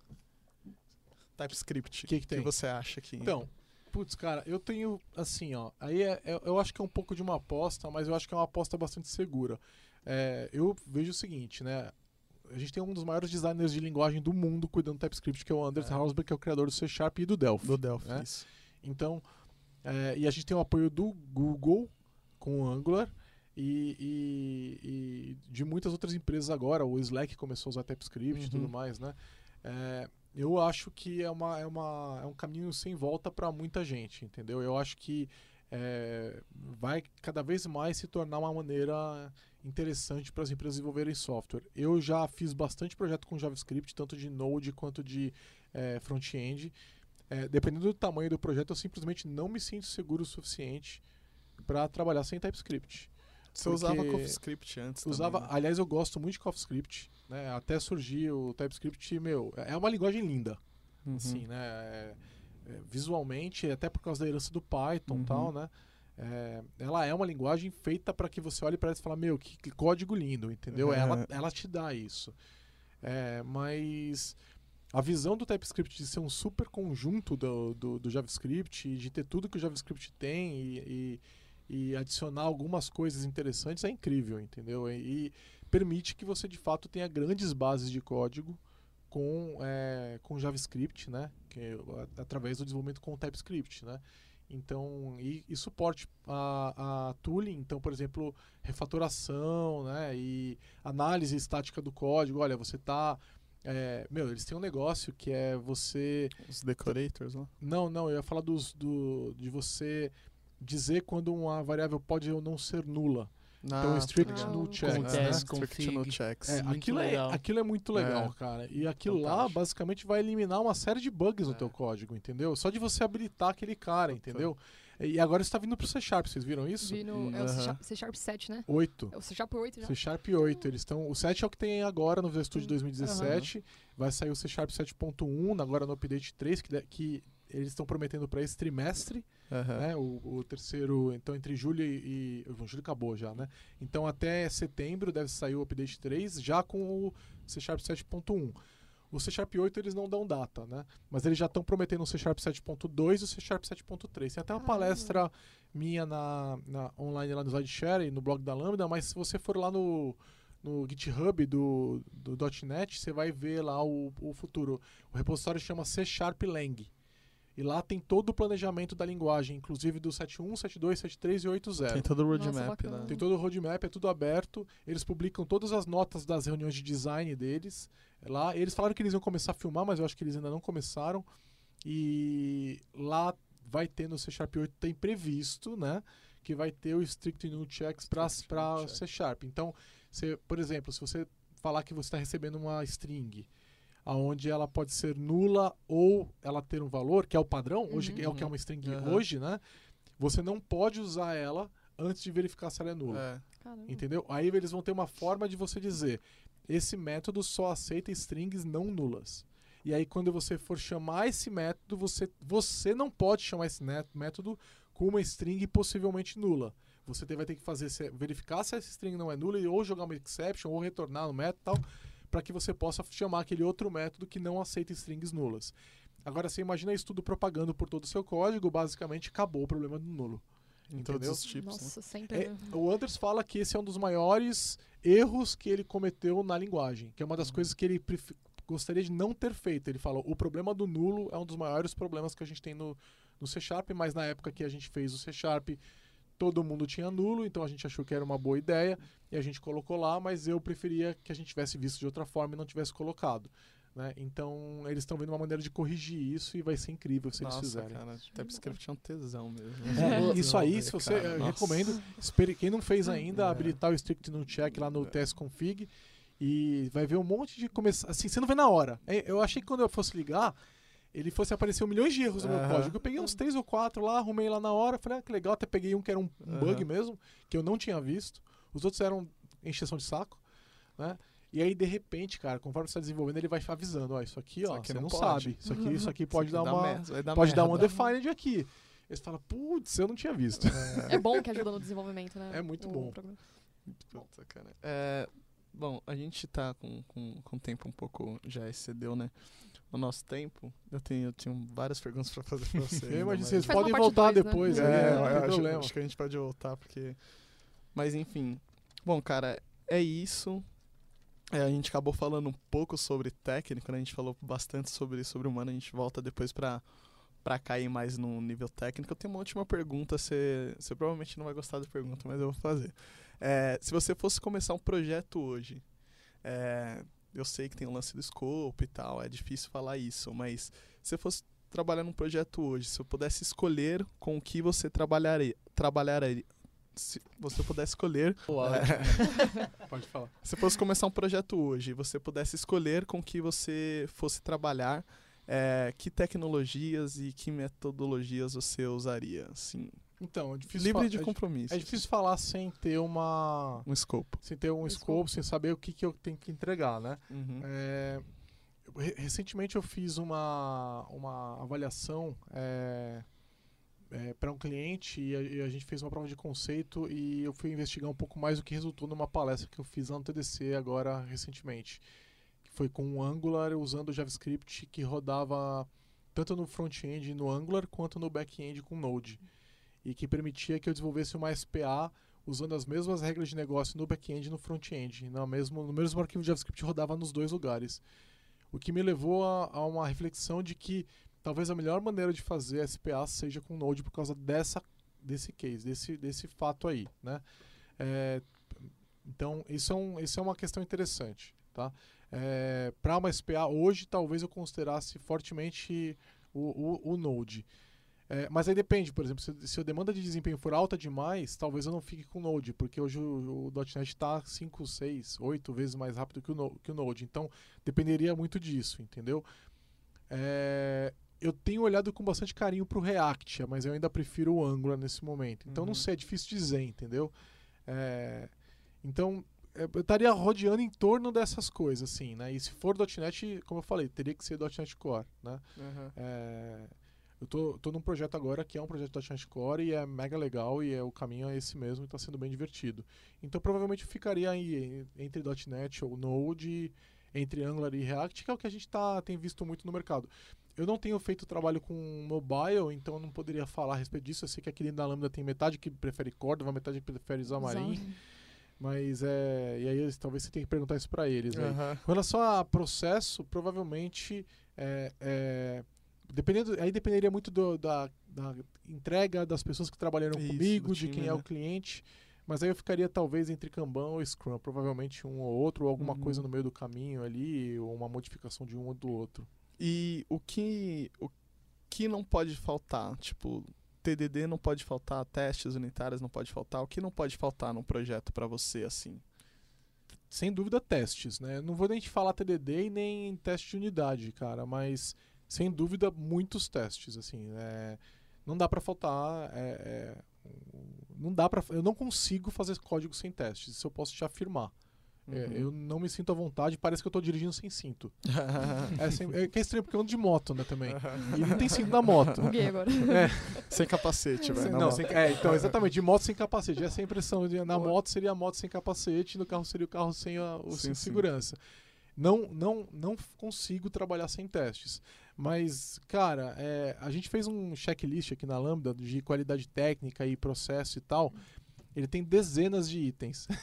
TypeScript. O que, que, que você acha que. Então, putz, cara, eu tenho, assim, ó. Aí é, é, eu acho que é um pouco de uma aposta, mas eu acho que é uma aposta bastante segura. É, eu vejo o seguinte, né? A gente tem um dos maiores designers de linguagem do mundo cuidando do TypeScript, que é o Anders é. Hausberg, que é o criador do C Sharp e do Delphi. Do Delphi, né? isso. Então, é, e a gente tem o apoio do Google com o Angular. E, e, e, de muitas outras empresas agora, o Slack começou a usar TypeScript uhum. e tudo uhum. mais, né? É, eu acho que é, uma, é, uma, é um caminho sem volta para muita gente, entendeu? Eu acho que é, vai cada vez mais se tornar uma maneira interessante para as empresas desenvolverem software. Eu já fiz bastante projeto com JavaScript, tanto de Node quanto de é, front-end. É, dependendo do tamanho do projeto, eu simplesmente não me sinto seguro o suficiente para trabalhar sem TypeScript. Você usava CoffeeScript antes Usava, também, né? aliás, eu gosto muito de CoffeeScript, né? Até surgir o TypeScript, meu, é uma linguagem linda, Uhum. assim, né? É- é, visualmente, até por causa da herança do Python e Uhum. tal, né? É, ela é uma linguagem feita para que você olhe para ela e fale, meu, que, que código lindo, entendeu? É. Ela, ela te dá isso. É, mas a visão do TypeScript de ser um super conjunto do, do, do JavaScript, e de ter tudo que o JavaScript tem e, e, e adicionar algumas coisas interessantes é incrível, entendeu? E, permite que você de fato tenha grandes bases de código com, é, com JavaScript, né? Que, é através do desenvolvimento com o TypeScript, né? Então, e, e suporte a, a tooling, então, por exemplo, refatoração, né? E análise estática do código. Olha, você tá. é, meu, eles têm um negócio que é você. Os decorators lá. Não, não, eu ia falar dos, do, de você dizer quando uma variável pode ou não ser nula. Então, Ah, strict tá null ligado. checks, Com né? Strict no checks. É, aquilo, legal. é, aquilo é muito legal, É. cara. E aquilo lá, Fantástico. basicamente, vai eliminar uma série de bugs no É. teu código, entendeu? Só de você habilitar aquele cara, entendeu? E agora está vindo pro C Sharp, vocês viram isso? Vi no, é o C aham. Sharp, C Sharp 7, né? 8. É o C Sharp 8 já. C Sharp 8. Eles estão. O 7 é o que tem agora no Visual Studio Hum, 2017. Vai sair o C Sharp 7.1 agora no update 3, que, de- que eles estão prometendo para esse trimestre. Aham. né? O, o terceiro, então entre julho e, e. Julho acabou já, né? Então até setembro deve sair o update 3, já com o C Sharp 7.1. O C Sharp 8 eles não dão data, né? Mas eles já estão prometendo o C Sharp 7.2 e o C Sharp 7.3. Tem até uma Caramba. palestra minha na, na- online lá no SlideShare e no blog da Lambda, mas se você for lá no, no GitHub do, do .NET, você vai ver lá o, o futuro. O repositório chama C Sharp Lang. E lá tem todo o planejamento da linguagem, inclusive do 7.1, 7.2, 7.3 e 8.0. Tem todo o Nossa, roadmap, bacana. né? Tem todo o roadmap, é tudo aberto. Eles publicam todas as notas das reuniões de design deles lá. Eles falaram que eles iam começar a filmar, mas eu acho que eles ainda não começaram. E lá vai ter no C Sharp 8, tem previsto, né? Que vai ter o strict null checks para. C Sharp. Então, você, por exemplo, se você falar que você está recebendo uma string aonde ela pode ser nula ou ela ter um valor, que é o padrão, hoje Uhum. é o que é uma string Uhum. hoje, né? Você não pode usar ela antes de verificar se ela é nula. É. Caramba. Entendeu? Aí eles vão ter uma forma de você dizer: esse método só aceita strings não nulas. E aí, quando você for chamar esse método, você, você não pode chamar esse método com uma string possivelmente nula. Você vai ter que fazer se- verificar se essa string não é nula e ou jogar uma exception ou retornar no método e tal, para que você possa chamar aquele outro método que não aceita strings nulas. Agora, você imagina isso tudo propagando por todo o seu código, basicamente acabou o problema do nulo. Em todos Entendeu? os tipos. né? Nossa, sempre. É, né? o Anders fala que esse é um dos maiores erros que ele cometeu na linguagem, que é uma das coisas que ele gostaria de não ter feito. Ele falou: o problema do nulo é um dos maiores problemas que a gente tem no, no C Sharp, mas na época que a gente fez o C Sharp, todo mundo tinha nulo, então a gente achou que era uma boa ideia e a gente colocou lá, mas eu preferia que a gente tivesse visto de outra forma e não tivesse colocado. Né? Então eles estão vendo uma maneira de corrigir isso e vai ser incrível se Nossa, eles fizerem. cara, TypeScript é um tesão mesmo. É, isso aí, Ver, se você cara, recomendo, quem não fez ainda, É. habilitar o strict no check lá no É. test config e vai ver um monte de começar. Assim, você não vê na hora. É, Eu achei que quando eu fosse ligar, ele fosse aparecer um milhões de erros no meu código. Eu peguei uns três ou quatro lá, arrumei lá na hora, falei, ah, que legal, até peguei um que era um um bug mesmo, que eu não tinha visto. Os outros eram encheção de saco, né? E aí, de repente, cara, conforme você está desenvolvendo, ele vai avisando, ó, isso aqui, Isso ó, aqui você não pode. sabe. Isso aqui, isso aqui pode Isso aqui dar uma. merda, dar Pode dar um merda. undefined aqui. Aí você fala, putz, eu não tinha visto. É bom que ajuda no desenvolvimento, né? É muito o bom. programa. Puta, cara. É, bom, a gente tá com, com, com o tempo um pouco já excedeu, né? O nosso tempo. Eu tenho, eu tenho várias perguntas pra fazer pra você. Eu ainda, imagino, mas- vocês podem voltar dois, né? depois, É, eu não tem acho, problema. acho que a gente pode voltar, porque. Mas enfim. Bom, cara, é isso. É, a gente acabou falando um pouco sobre técnico, né? A gente falou bastante sobre, sobre humano. A gente volta depois pra, pra cair mais no nível técnico. Eu tenho uma última pergunta. Você, você provavelmente não vai gostar da pergunta, mas eu vou fazer. É, se você fosse começar um projeto hoje, é, eu sei que tem o lance do scope e tal, é difícil falar isso, mas se você fosse trabalhar num projeto hoje, se eu pudesse escolher com o que você trabalharia, trabalharia se você pudesse escolher, é, Pode falar. se fosse começar um projeto hoje, você pudesse escolher com que você fosse trabalhar, é, que tecnologias e que metodologias você usaria, assim, Então, é difícil Livre de é compromisso. É difícil falar sem ter uma. Um escopo. Sem ter um Escopo. scope, sem saber o que, que eu tenho que entregar, né? Uhum. É, recentemente eu fiz uma, uma avaliação para um cliente e a, e a gente fez uma prova de conceito e eu fui investigar um pouco mais o que resultou numa palestra que eu fiz lá no TDC agora recentemente. Que foi com o Angular usando o JavaScript que rodava tanto no front-end no Angular quanto no back-end com Node. E que permitia que eu desenvolvesse uma SPA usando as mesmas regras de negócio no back-end e no front-end. No mesmo, no mesmo arquivo JavaScript rodava nos dois lugares. O que me levou a, a uma reflexão de que talvez a melhor maneira de fazer SPA seja com Node por causa dessa, desse case, desse, desse fato aí. Né? É, então, isso é, um, isso é uma questão interessante. Tá? É, Para uma SPA, hoje talvez eu considerasse fortemente o, o, o Node. É, mas aí depende, por exemplo, se, se a demanda de desempenho for alta demais, talvez eu não fique com o Node, porque hoje o, o .NET está 5, 6, 8 vezes mais rápido que o, No- que o Node. Então, dependeria muito disso, entendeu? É, eu tenho olhado com bastante carinho para o React, mas eu ainda prefiro o Angular nesse momento. Então, não Uhum. sei, é difícil dizer, entendeu? É, então, é, eu estaria rodeando em torno dessas coisas, assim, né? E se for .NET, como eu falei, teria que ser .NET Core, né? Uhum. É, eu tô, tô num projeto agora que é um projeto da .NET Core e é mega legal e é, o caminho é esse mesmo e está sendo bem divertido. Então provavelmente ficaria aí entre .NET ou Node, entre Angular e React, que é o que a gente tá, tem visto muito no mercado. Eu não tenho feito trabalho com mobile, então eu não poderia falar a respeito disso. Eu sei que aqui dentro da Lambda tem metade que prefere Cordova, metade que prefere Xamarin, mas é... E aí talvez você tenha que perguntar isso para eles. né? Aham. Com relação a processo, provavelmente é, é, dependendo, aí dependeria muito do- da, da entrega das pessoas que trabalharam Isso, comigo, do de time, quem é né? o cliente. Mas aí eu ficaria talvez entre Kanban ou Scrum, provavelmente um ou outro, ou alguma Uhum. coisa no meio do caminho ali, ou uma modificação de um ou do outro. E o que, o que não pode faltar? Tipo, TDD não pode faltar, testes unitários não pode faltar. O que não pode faltar num projeto pra você, assim? Sem dúvida, testes, né? Não vou nem te falar TDD e nem teste de unidade, cara, mas sem dúvida, muitos testes, assim. é, não dá pra faltar. é, é, não dá para Eu não consigo fazer código sem testes, isso eu posso te afirmar. É, Uhum. eu não me sinto à vontade, parece que eu tô dirigindo sem cinto. É, sem- é que é estranho, porque eu ando de moto, né, também. E não tem cinto na moto. Buguei agora. É, sem capacete, velho. não, sem- é, então, exatamente, de moto sem capacete. Essa é a impressão. de- na Boa. moto seria a moto sem capacete, no carro seria o carro sem a, o Sim, sim. segurança. Não, não, não consigo trabalhar sem testes. Mas, cara, é, a gente fez um checklist aqui na Lambda de qualidade técnica e processo e tal. Ele tem dezenas de itens.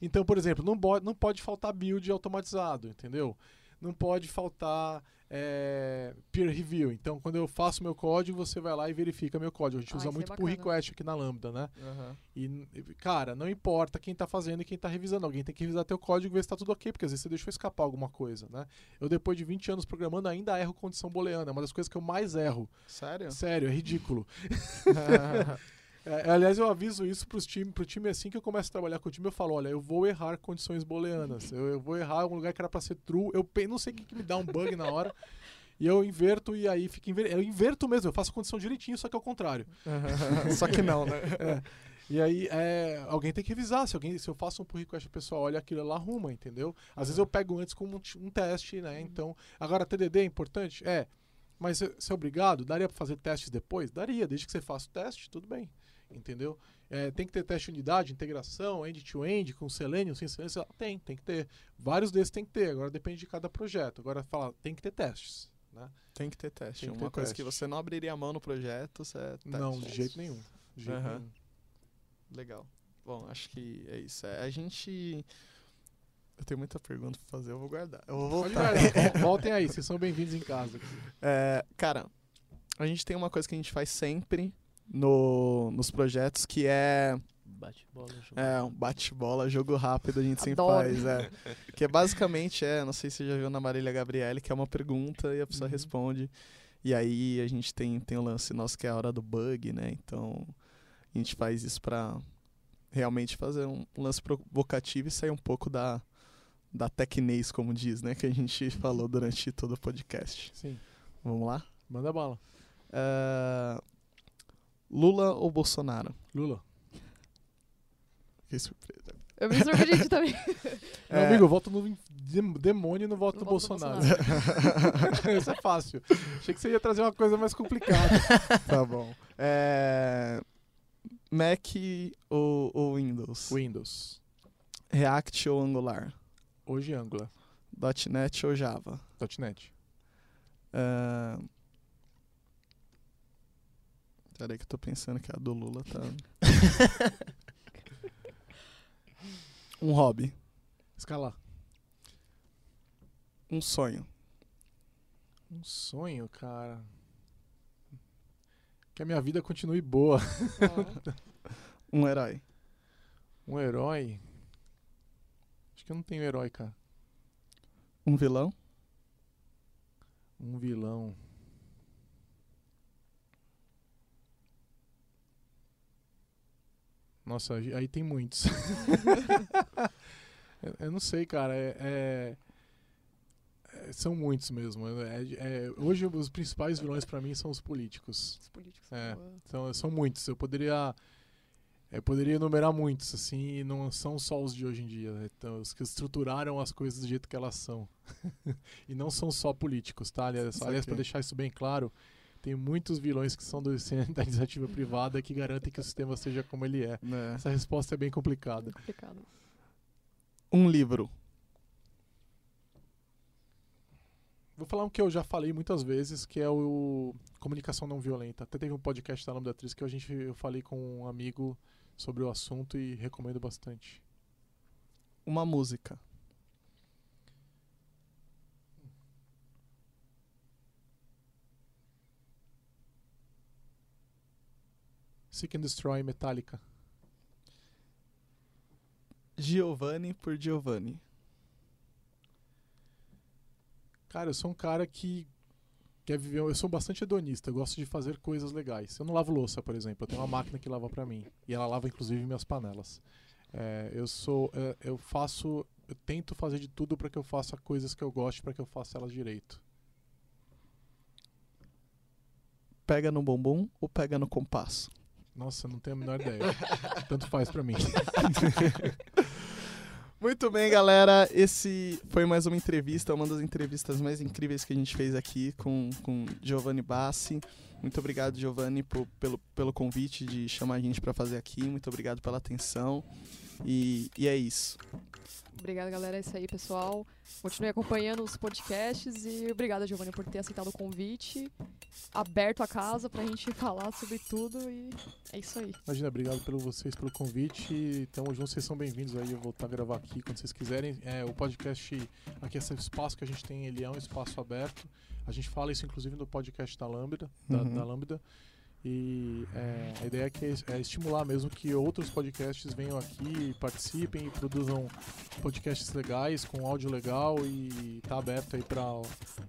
Então, por exemplo, não, não pode faltar build automatizado, entendeu? Não pode faltar é, peer review. Então, quando eu faço meu código, você vai lá e verifica meu código. A gente Ah, usa é muito pull bacana. request aqui na Lambda, né? Aham. E, cara, não importa quem tá fazendo e quem tá revisando. Alguém tem que revisar teu código e ver se tá tudo ok, porque às vezes você deixou escapar alguma coisa, né? Eu, depois de 20 anos programando, ainda erro condição booleana. É uma das coisas que eu mais erro. Sério? Sério, é ridículo. É, aliás, eu aviso isso pros time, pro time assim que eu começo a trabalhar com o time, eu falo, olha, eu vou errar condições booleanas. Eu, eu vou errar um lugar que era pra ser true. Eu não sei o que, que me dá um bug na hora. E eu inverto e aí fica inver... Eu inverto mesmo, eu faço a condição direitinho, só que ao contrário. Só que não, né? E aí é, alguém tem que revisar. Se, alguém, se eu faço um pull request, o pessoal olha aquilo lá, arruma, entendeu? Às vezes eu pego antes como um, um teste, né? Então, agora TDD é importante? É. Mas se é obrigado, daria pra fazer testes depois? Daria, desde que você faça o teste, tudo bem. Entendeu? É, tem que ter teste de unidade, integração, end-to-end, com Selenium, sem Selenium, tem, tem que ter. Vários desses tem que ter, agora depende de cada projeto. Agora, falar, tem que ter testes, né? Tem que ter teste. Que Uma ter coisa teste. que você não abriria a mão no projeto, você é Não, teste. de jeito nenhum. De jeito Aham. nenhum. Legal. Bom, acho que é isso. É, a gente. Eu tenho muita pergunta pra fazer, eu vou guardar. Eu vou voltar. vol- Voltem aí, vocês são bem-vindos em casa. É, cara, a gente tem uma coisa que a gente faz sempre no, nos projetos que é, Bate bola, jogo. é um bate-bola, jogo rápido, a gente sempre Adoro. faz. É. Que é basicamente, é, não sei se você já viu na Marília Gabriele, que é uma pergunta e a pessoa Uhum. responde. E aí a gente tem, tem o lance nosso que é a hora do bug, né? Então a gente faz isso pra realmente fazer um, lance provocativo e sair um pouco da, da tecnês, como diz, né? Que a gente falou durante todo o podcast. Sim, Vamos lá? manda bala. Ah, Lula ou Bolsonaro? Lula. Que surpresa. Eu me surpreendi também. Meu É. amigo, eu voto no dem- demônio e não voto no voto no Bolsonaro. Isso é fácil. Achei que você ia trazer uma coisa mais complicada. Tá bom. É, Mac ou, ou Windows? Windows. React ou Angular? Hoje Angular. .NET ou Java? .NET. É... Peraí que eu tô pensando que a do Lula tá... um hobby. Escalar. Um sonho. Um sonho, cara. Que a minha vida continue boa. Um herói. Um herói. Acho que eu não tenho herói, cara. Um vilão. Um vilão. Nossa, aí tem muitos. eu, eu não sei, cara. É, é- é- são muitos mesmo. É- é- hoje os principais vilões pra mim são os políticos. Os políticos. É. São, são muitos. Eu poderia. Eu poderia enumerar muitos, assim, e não são só os de hoje em dia. né? Então, os que estruturaram as coisas do jeito que elas são. e não são só políticos, tá? Aliás, aliás para deixar isso bem claro, tem muitos vilões que são do, da iniciativa privada que garantem que o sistema seja como ele é. né? Essa resposta é bem complicada. Complicado. Um livro. Vou falar um que eu já falei muitas vezes, que é o Comunicação Não Violenta. Até teve um podcast da Lambda 3 que a gente, eu falei com um amigo sobre o assunto e recomendo bastante. Uma música. Seek and Destroy Metallica. Giovanni por Giovanni. Cara, eu sou um cara que quer viver. Eu sou bastante hedonista, eu gosto de fazer coisas legais. Eu não lavo louça, por exemplo. Eu tenho uma máquina que lava pra mim. E ela lava, inclusive, minhas panelas. É, eu sou. é, Eu faço. Eu tento fazer de tudo pra que eu faça coisas que eu goste, pra que eu faça elas direito. Pega no bumbum ou pega no compasso? Nossa, não tenho a menor ideia. Tanto faz pra mim. Muito bem, galera. Esse foi mais uma entrevista, uma das entrevistas mais incríveis que a gente fez aqui com, com Giovanni Bassi. Muito obrigado, Giovanni, pelo, pelo convite de chamar a gente para fazer aqui. Muito obrigado pela atenção. E, e é isso. Obrigada, galera. É isso aí, pessoal. Continue acompanhando os podcasts e obrigada, Giovanni, por ter aceitado o convite. Aberto a casa pra gente falar sobre tudo e é isso aí. Imagina, obrigado pelo vocês pelo convite. e Tamo junto, vocês são bem-vindos aí. Eu vou voltar a gravar aqui quando vocês quiserem. É, o podcast, aqui esse espaço que a gente tem, ele é um espaço aberto. A gente fala isso inclusive no podcast da Lambda, da, Uhum. da Lambda. E é, a ideia é, que é, é estimular mesmo que outros podcasts venham aqui, participem e produzam podcasts legais, com áudio legal e tá aberto aí para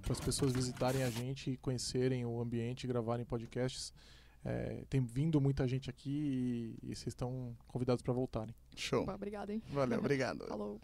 as pessoas visitarem a gente e conhecerem o ambiente e gravarem podcasts. É, tem vindo muita gente aqui e, e vocês estão convidados para voltarem. Show. Opa, Obrigada, hein? Valeu, obrigado. Falou.